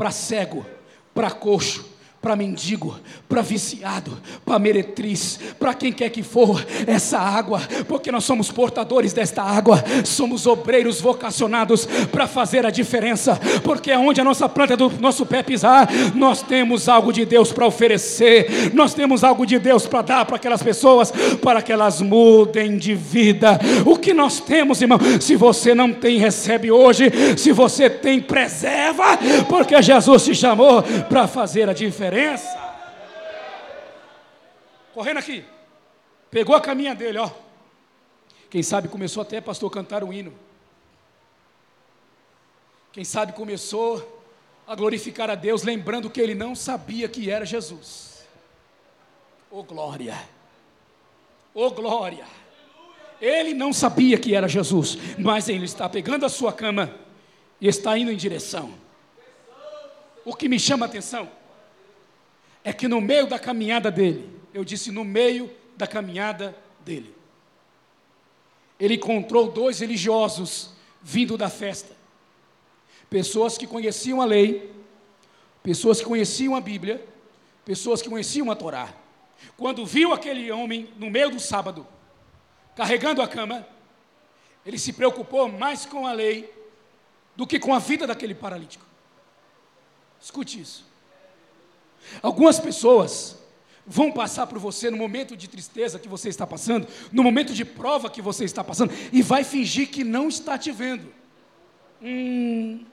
para cego, para coxo, para mendigo, para viciado, para meretriz, para quem quer que for, essa água, porque nós somos portadores desta água, somos obreiros vocacionados para fazer a diferença, porque aonde a nossa planta do nosso pé pisar, nós temos algo de Deus para oferecer, nós temos algo de Deus para dar para aquelas pessoas, para que elas mudem de vida. O que nós temos, irmão, se você não tem, recebe hoje, se você tem, preserva, porque Jesus te chamou para fazer a diferença diferença. Correndo aqui. Pegou a caminha dele, ó. Quem sabe começou até pastor cantar um hino. Quem sabe começou a glorificar a Deus, lembrando que ele não sabia que era Jesus. Oh glória! Oh glória! Ele não sabia que era Jesus, mas ele está pegando a sua cama e está indo em direção. O que me chama a atenção é que no meio da caminhada dele, eu disse no meio da caminhada dele, ele encontrou dois religiosos vindo da festa, pessoas que conheciam a lei, pessoas que conheciam a Bíblia, pessoas que conheciam a Torá. quando viu aquele homem no meio do sábado, carregando a cama, ele se preocupou mais com a lei do que com a vida daquele paralítico. Escute isso. Algumas pessoas vão passar por você no momento de tristeza que você está passando, no momento de prova que você está passando, e vai fingir que não está te vendo. Hum.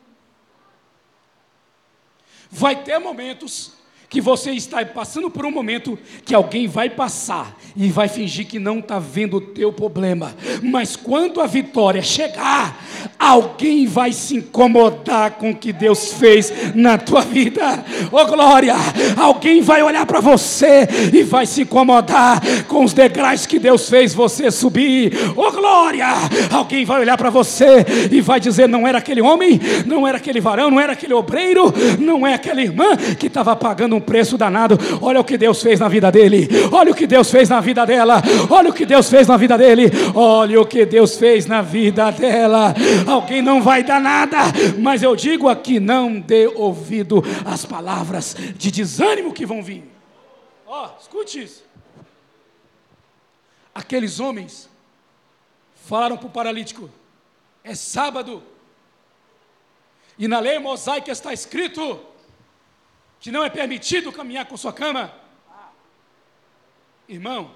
Vai ter momentos que você está passando por um momento que alguém vai passar e vai fingir que não está vendo o teu problema, mas quando a vitória chegar, alguém vai se incomodar com o que Deus fez na tua vida. Oh glória! Alguém vai olhar para você e vai se incomodar com os degraus que Deus fez você subir. Oh glória! Alguém vai olhar para você e vai dizer: não era aquele homem, não era aquele varão, não era aquele obreiro, não é aquela irmã que estava pagando um preço danado. Olha o que Deus fez na vida dele. Olha o que Deus fez na vida dela. Olha o que Deus fez na vida dele. Olha o que Deus fez na vida dela. Alguém não vai dar nada, mas eu digo aqui: não dê ouvido às palavras de desânimo que vão vir. Ó, oh, escute isso. Aqueles homens falaram para o paralítico: é sábado. E na lei mosaica está escrito que não é permitido caminhar com sua cama. Irmão,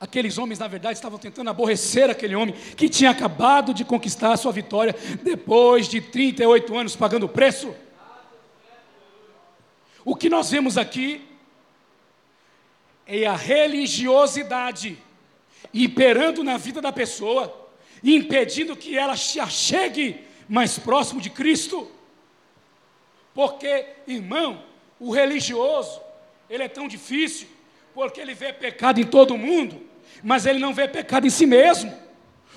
aqueles homens, na verdade, estavam tentando aborrecer aquele homem que tinha acabado de conquistar a sua vitória depois de 38 anos pagando o preço. O que nós vemos aqui é a religiosidade imperando na vida da pessoa, impedindo que ela se achegue mais próximo de Cristo. Porque, irmão, o religioso, ele é tão difícil, porque ele vê pecado em todo mundo, mas ele não vê pecado em si mesmo.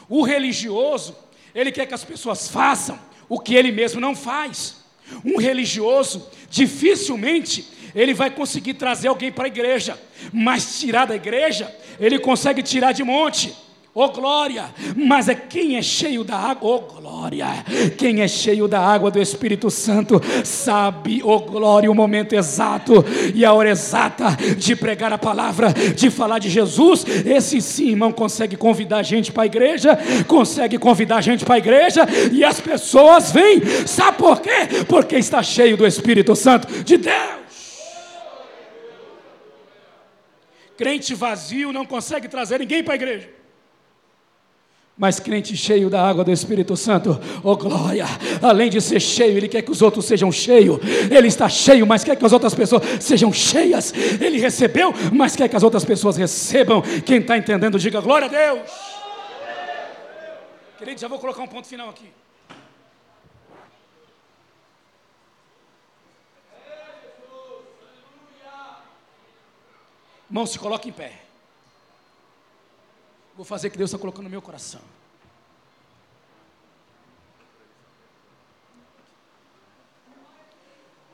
O religioso, ele quer que as pessoas façam o que ele mesmo não faz. Um religioso, dificilmente ele vai conseguir trazer alguém para a igreja, mas tirar da igreja, ele consegue tirar de monte. Oh glória! Mas é quem é cheio da água, oh glória! Quem é cheio da água do Espírito Santo sabe, oh glória, o momento exato e a hora exata de pregar a palavra, de falar de Jesus. Esse sim, irmão, consegue convidar a gente para a igreja, consegue convidar a gente para a igreja e as pessoas vêm. Sabe por quê? Porque está cheio do Espírito Santo de Deus. Crente vazio não consegue trazer ninguém para a igreja mas crente cheio da água do Espírito Santo, oh glória, além de ser cheio, ele quer que os outros sejam cheios, ele está cheio, mas quer que as outras pessoas sejam cheias, ele recebeu, mas quer que as outras pessoas recebam. Quem está entendendo, diga glória a Deus. Querido, já vou colocar um ponto final aqui. Irmão, se coloque em pé. Vou fazer o que Deus está colocando no meu coração.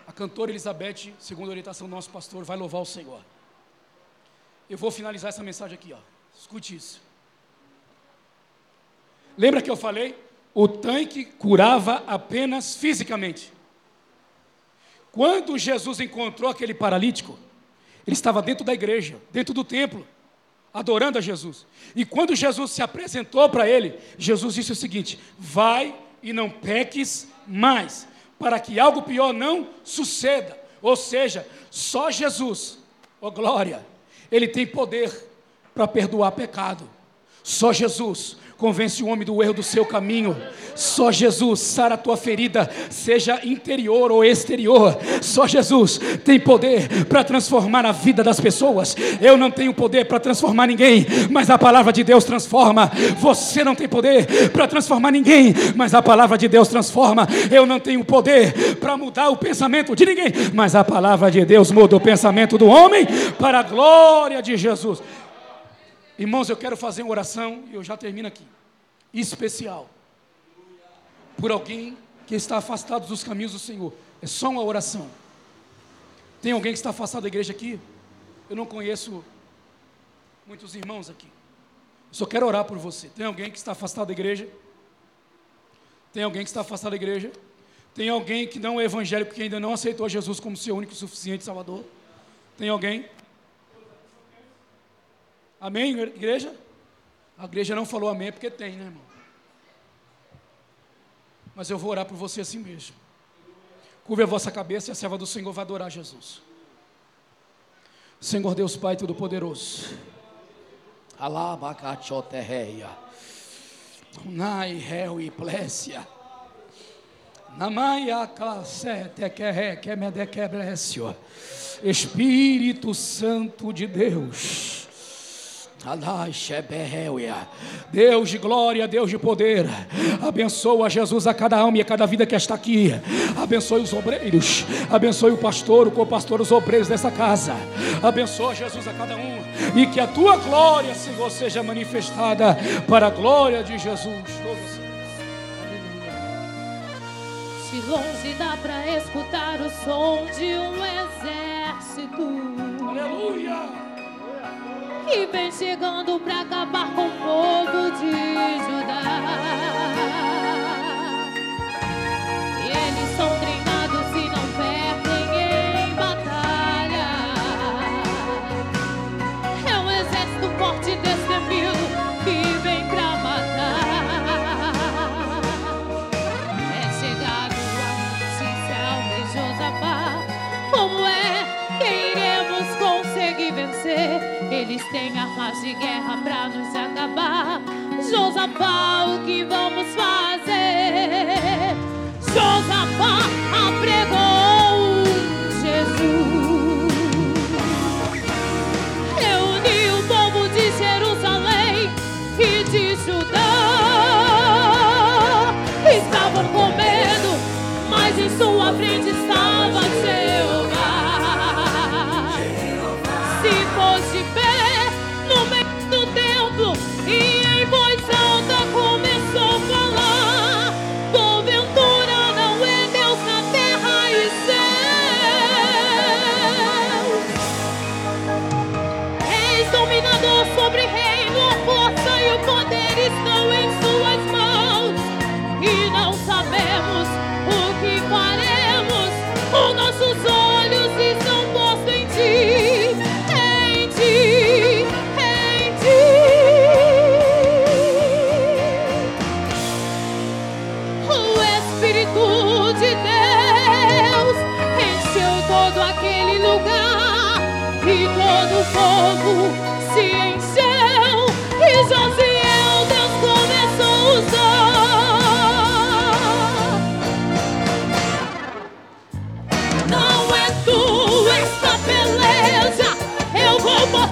A cantora Elizabeth, segundo a orientação do nosso pastor, vai louvar o Senhor. Eu vou finalizar essa mensagem aqui, ó. Escute isso. Lembra que eu falei? O tanque curava apenas fisicamente. Quando Jesus encontrou aquele paralítico, ele estava dentro da igreja, dentro do templo adorando a Jesus. E quando Jesus se apresentou para ele, Jesus disse o seguinte: Vai e não peques mais, para que algo pior não suceda. Ou seja, só Jesus, ó oh glória, ele tem poder para perdoar pecado. Só Jesus convence o homem do erro do seu caminho. Só Jesus sara a tua ferida, seja interior ou exterior. Só Jesus tem poder para transformar a vida das pessoas. Eu não tenho poder para transformar ninguém, mas a palavra de Deus transforma. Você não tem poder para transformar ninguém, mas a palavra de Deus transforma. Eu não tenho poder para mudar o pensamento de ninguém, mas a palavra de Deus muda o pensamento do homem para a glória de Jesus. Irmãos, eu quero fazer uma oração e eu já termino aqui. Especial. Por alguém que está afastado dos caminhos do Senhor. É só uma oração. Tem alguém que está afastado da igreja aqui? Eu não conheço muitos irmãos aqui. Só quero orar por você. Tem alguém que está afastado da igreja? Tem alguém que está afastado da igreja? Tem alguém que não é evangélico que ainda não aceitou Jesus como seu único e suficiente Salvador? Tem alguém? Amém, igreja? A igreja não falou amém é porque tem, né, irmão? Mas eu vou orar por você assim mesmo. Curve a vossa cabeça e a serva do Senhor vai adorar Jesus. Senhor Deus Pai Todo-Poderoso. Alabacachoterreia. Nai, réu e plécia. Namaia que. Espírito Santo de Deus Deus de glória, Deus de poder, abençoa Jesus a cada alma e a cada vida que está aqui. Abençoe os obreiros, abençoe o pastor, o co-pastor, os obreiros dessa casa. Abençoa Jesus a cada um e que a tua glória, Senhor, seja manifestada para a glória de Jesus. Se longe dá para escutar o som de um exército. Aleluia! que vem chegando pra acabar com o povo de Judá. Eles têm armas de guerra pra nos acabar. Josafá, o que vamos fazer?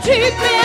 Keep me.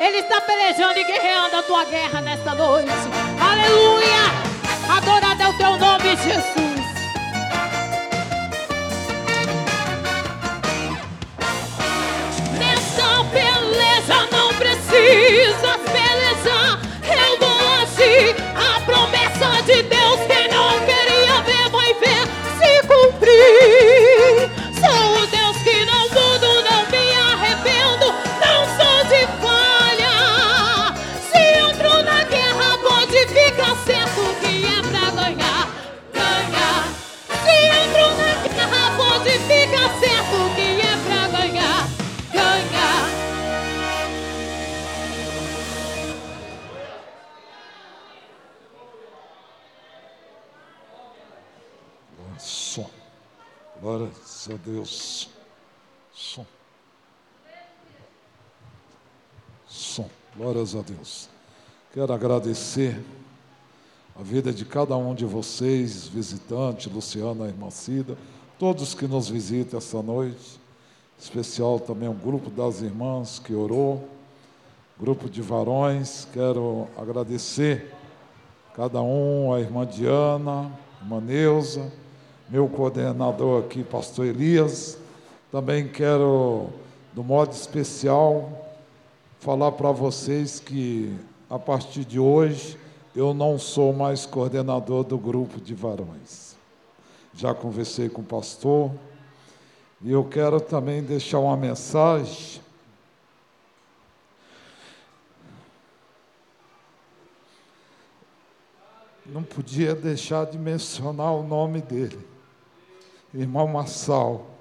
Ele está pelejando e guerreando a tua guerra nesta noite. Aleluia! Adorado é o teu nome, Jesus. Nessa peleja não precisa. Glórias a Deus. Quero agradecer a vida de cada um de vocês, visitante, Luciana, irmã Cida, todos que nos visitam essa noite. Especial também o grupo das irmãs que orou, grupo de varões. Quero agradecer cada um, a irmã Diana, a irmã Neuza, meu coordenador aqui, pastor Elias. Também quero, do modo especial, falar para vocês que a partir de hoje eu não sou mais coordenador do grupo de varões. Já conversei com o pastor e eu quero também deixar uma mensagem. Não podia deixar de mencionar o nome dele, irmão Massal.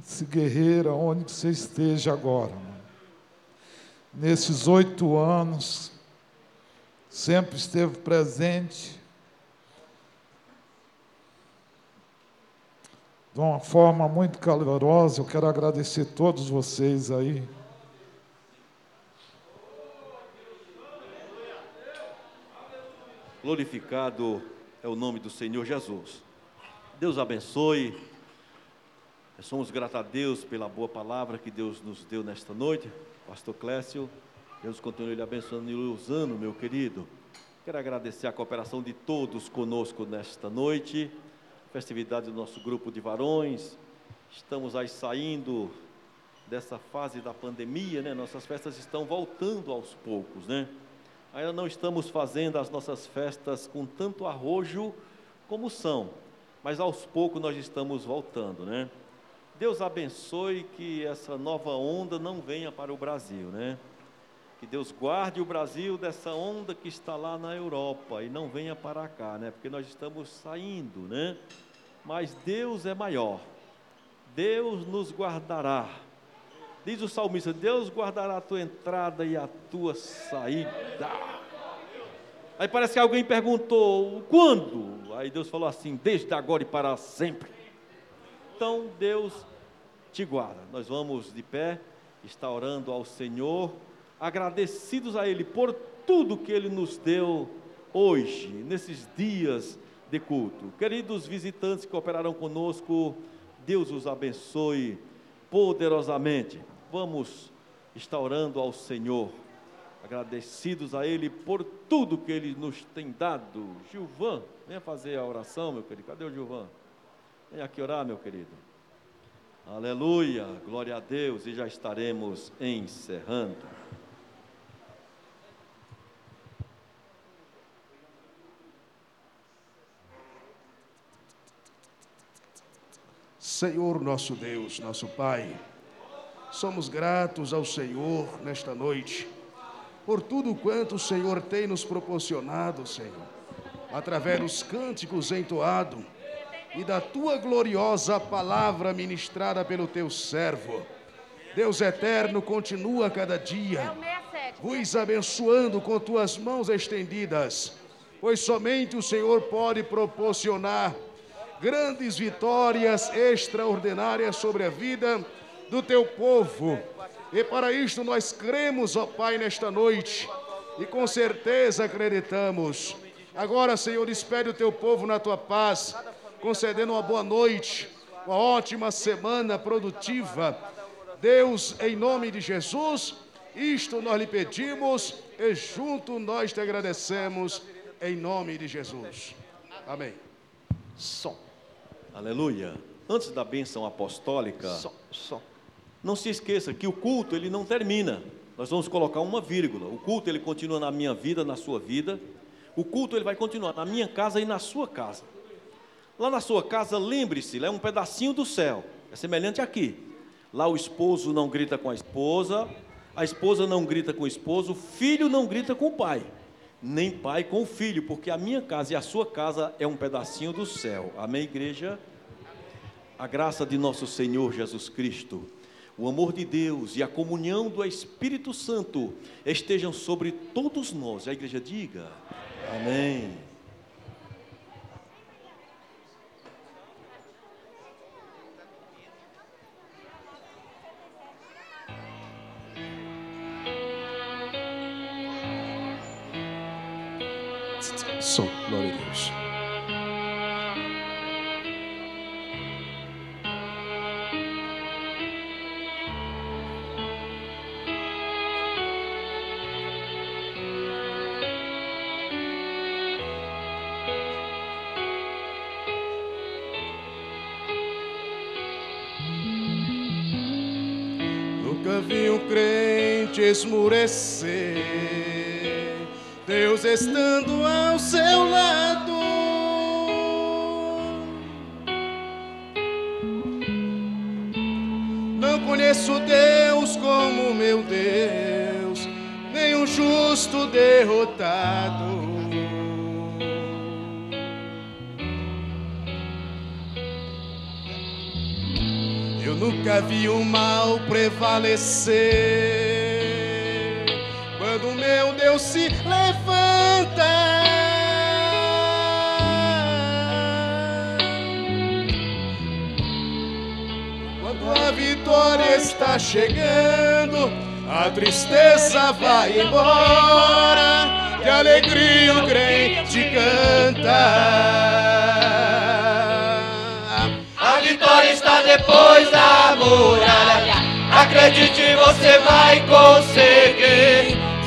Esse guerreiro, onde você esteja agora, nesses oito anos, sempre esteve presente, de uma forma muito calorosa. Eu quero agradecer todos vocês aí. Glorificado é o nome do Senhor Jesus. Deus abençoe. Somos gratos a Deus pela boa palavra que Deus nos deu nesta noite. Pastor Clécio, Deus continue lhe abençoando e lhe usando, meu querido. Quero agradecer a cooperação de todos conosco nesta noite. Festividade do nosso grupo de varões. Estamos aí saindo dessa fase da pandemia, né? Nossas festas estão voltando aos poucos, né? Ainda não estamos fazendo as nossas festas com tanto arrojo como são, mas aos poucos nós estamos voltando, né? Deus abençoe que essa nova onda não venha para o Brasil, né? Que Deus guarde o Brasil dessa onda que está lá na Europa e não venha para cá, né? Porque nós estamos saindo, né? Mas Deus é maior. Deus nos guardará. Diz o salmista: Deus guardará a tua entrada e a tua saída. Aí parece que alguém perguntou: quando? Aí Deus falou assim: desde agora e para sempre. Então Deus te guarda. Nós vamos de pé, estar orando ao Senhor, agradecidos a Ele por tudo que Ele nos deu hoje, nesses dias de culto. Queridos visitantes que operaram conosco, Deus os abençoe poderosamente. Vamos estar orando ao Senhor, agradecidos a Ele por tudo que Ele nos tem dado. Gilvan, venha fazer a oração, meu querido. Cadê o Gilvan? Venha aqui orar, meu querido. Aleluia, glória a Deus, e já estaremos encerrando. Senhor nosso Deus, nosso Pai, somos gratos ao Senhor nesta noite, por tudo quanto o Senhor tem nos proporcionado, Senhor, através dos cânticos entoados e da tua gloriosa palavra ministrada pelo teu servo. Deus eterno, continua cada dia vos abençoando com tuas mãos estendidas, pois somente o Senhor pode proporcionar grandes vitórias extraordinárias sobre a vida do teu povo. E para isto nós cremos, ó Pai, nesta noite, e com certeza acreditamos. Agora, Senhor, despede o teu povo na tua paz, concedendo uma boa noite, uma ótima semana produtiva. Deus, em nome de Jesus, isto nós lhe pedimos e junto nós te agradecemos, em nome de Jesus. Amém. Som. Aleluia. Antes da bênção apostólica, Som, som. não se esqueça que o culto ele não termina. Nós vamos colocar uma vírgula. O culto ele continua na minha vida, na sua vida. O culto ele vai continuar na minha casa e na sua casa. Lá na sua casa, lembre-se, é um pedacinho do céu. É semelhante aqui. Lá o esposo não grita com a esposa, a esposa não grita com o esposo, o filho não grita com o pai, nem pai com o filho, porque a minha casa e a sua casa é um pedacinho do céu. Amém, igreja? A graça de nosso Senhor Jesus Cristo, o amor de Deus e a comunhão do Espírito Santo estejam sobre todos nós. A igreja diga: Amém. Som, glória a Deus. Nunca vi um crente esmurecer, Deus estando ao seu lado. Não conheço Deus como meu Deus, nem um justo derrotado. Eu nunca vi o mal prevalecer. Meu Deus se levanta. Quando a vitória está chegando, a tristeza vai embora. De alegria o crente canta. A vitória está depois da muralha. Acredite, você vai conseguir.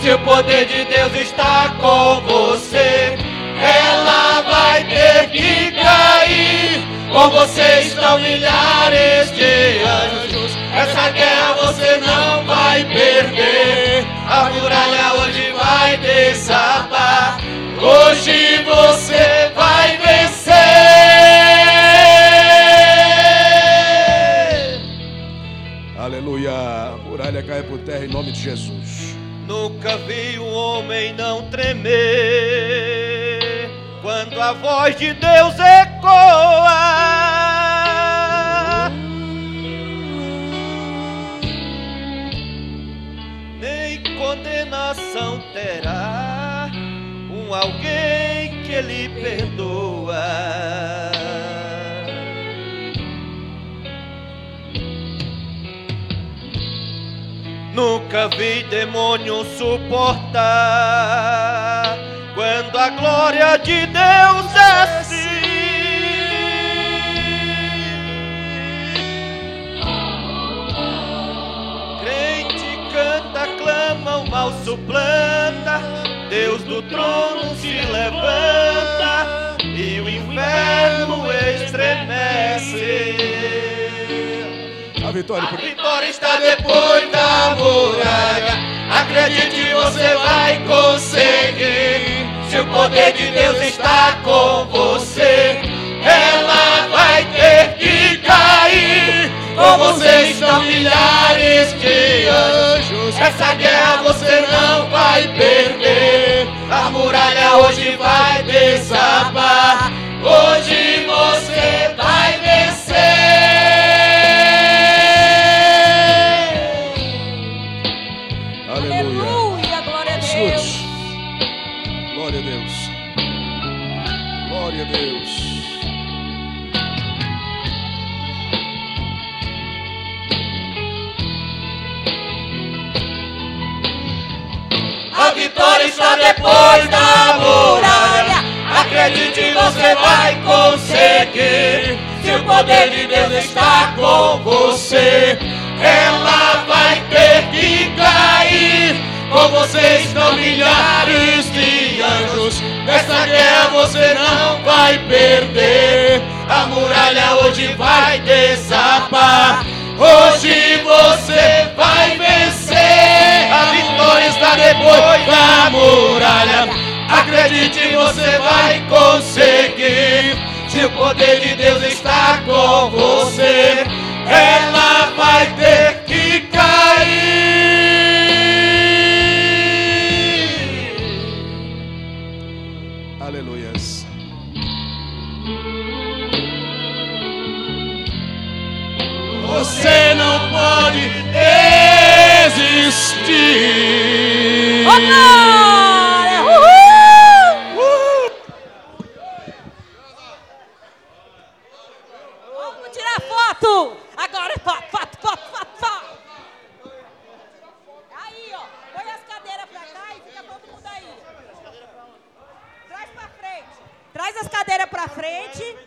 Se o poder de Deus está com você, ela vai ter que cair. Com você estão milhares de anjos. Essa guerra você não vai perder. A muralha hoje vai desabar. Hoje você vai vencer. Aleluia. A muralha cai por terra em nome de Jesus. Nunca vi um homem não tremer quando a voz de Deus ecoa. Nem condenação terá um alguém que lhe perdoa. Nunca vi demônio suportar quando a glória de Deus desce. Crente canta, clama, o mal suplanta, Deus do trono se levanta e o inferno estremece. Vitória A vitória está depois da muralha. Acredite, você vai conseguir. Se o poder de Deus está com você, ela vai ter que cair. Com você estão milhares de anjos. Essa guerra você não vai perder. A muralha hoje vai desabar. Depois da muralha. Acredite, você vai conseguir. Se o poder de Deus está com você, ela vai ter que cair. Com você estão milhares de anjos. Nessa guerra você não vai perder. A muralha hoje vai desabar. Hoje você vai vencer. Depois da muralha. Acredite, você vai conseguir. Se o poder de Deus está com você, ela vai ter glória! Uhul! Vamos tirar foto! Agora é foto, foto, foto, foto, foto! Aí, ó. Põe as cadeiras pra cá e fica todo mundo aí. Traz frente.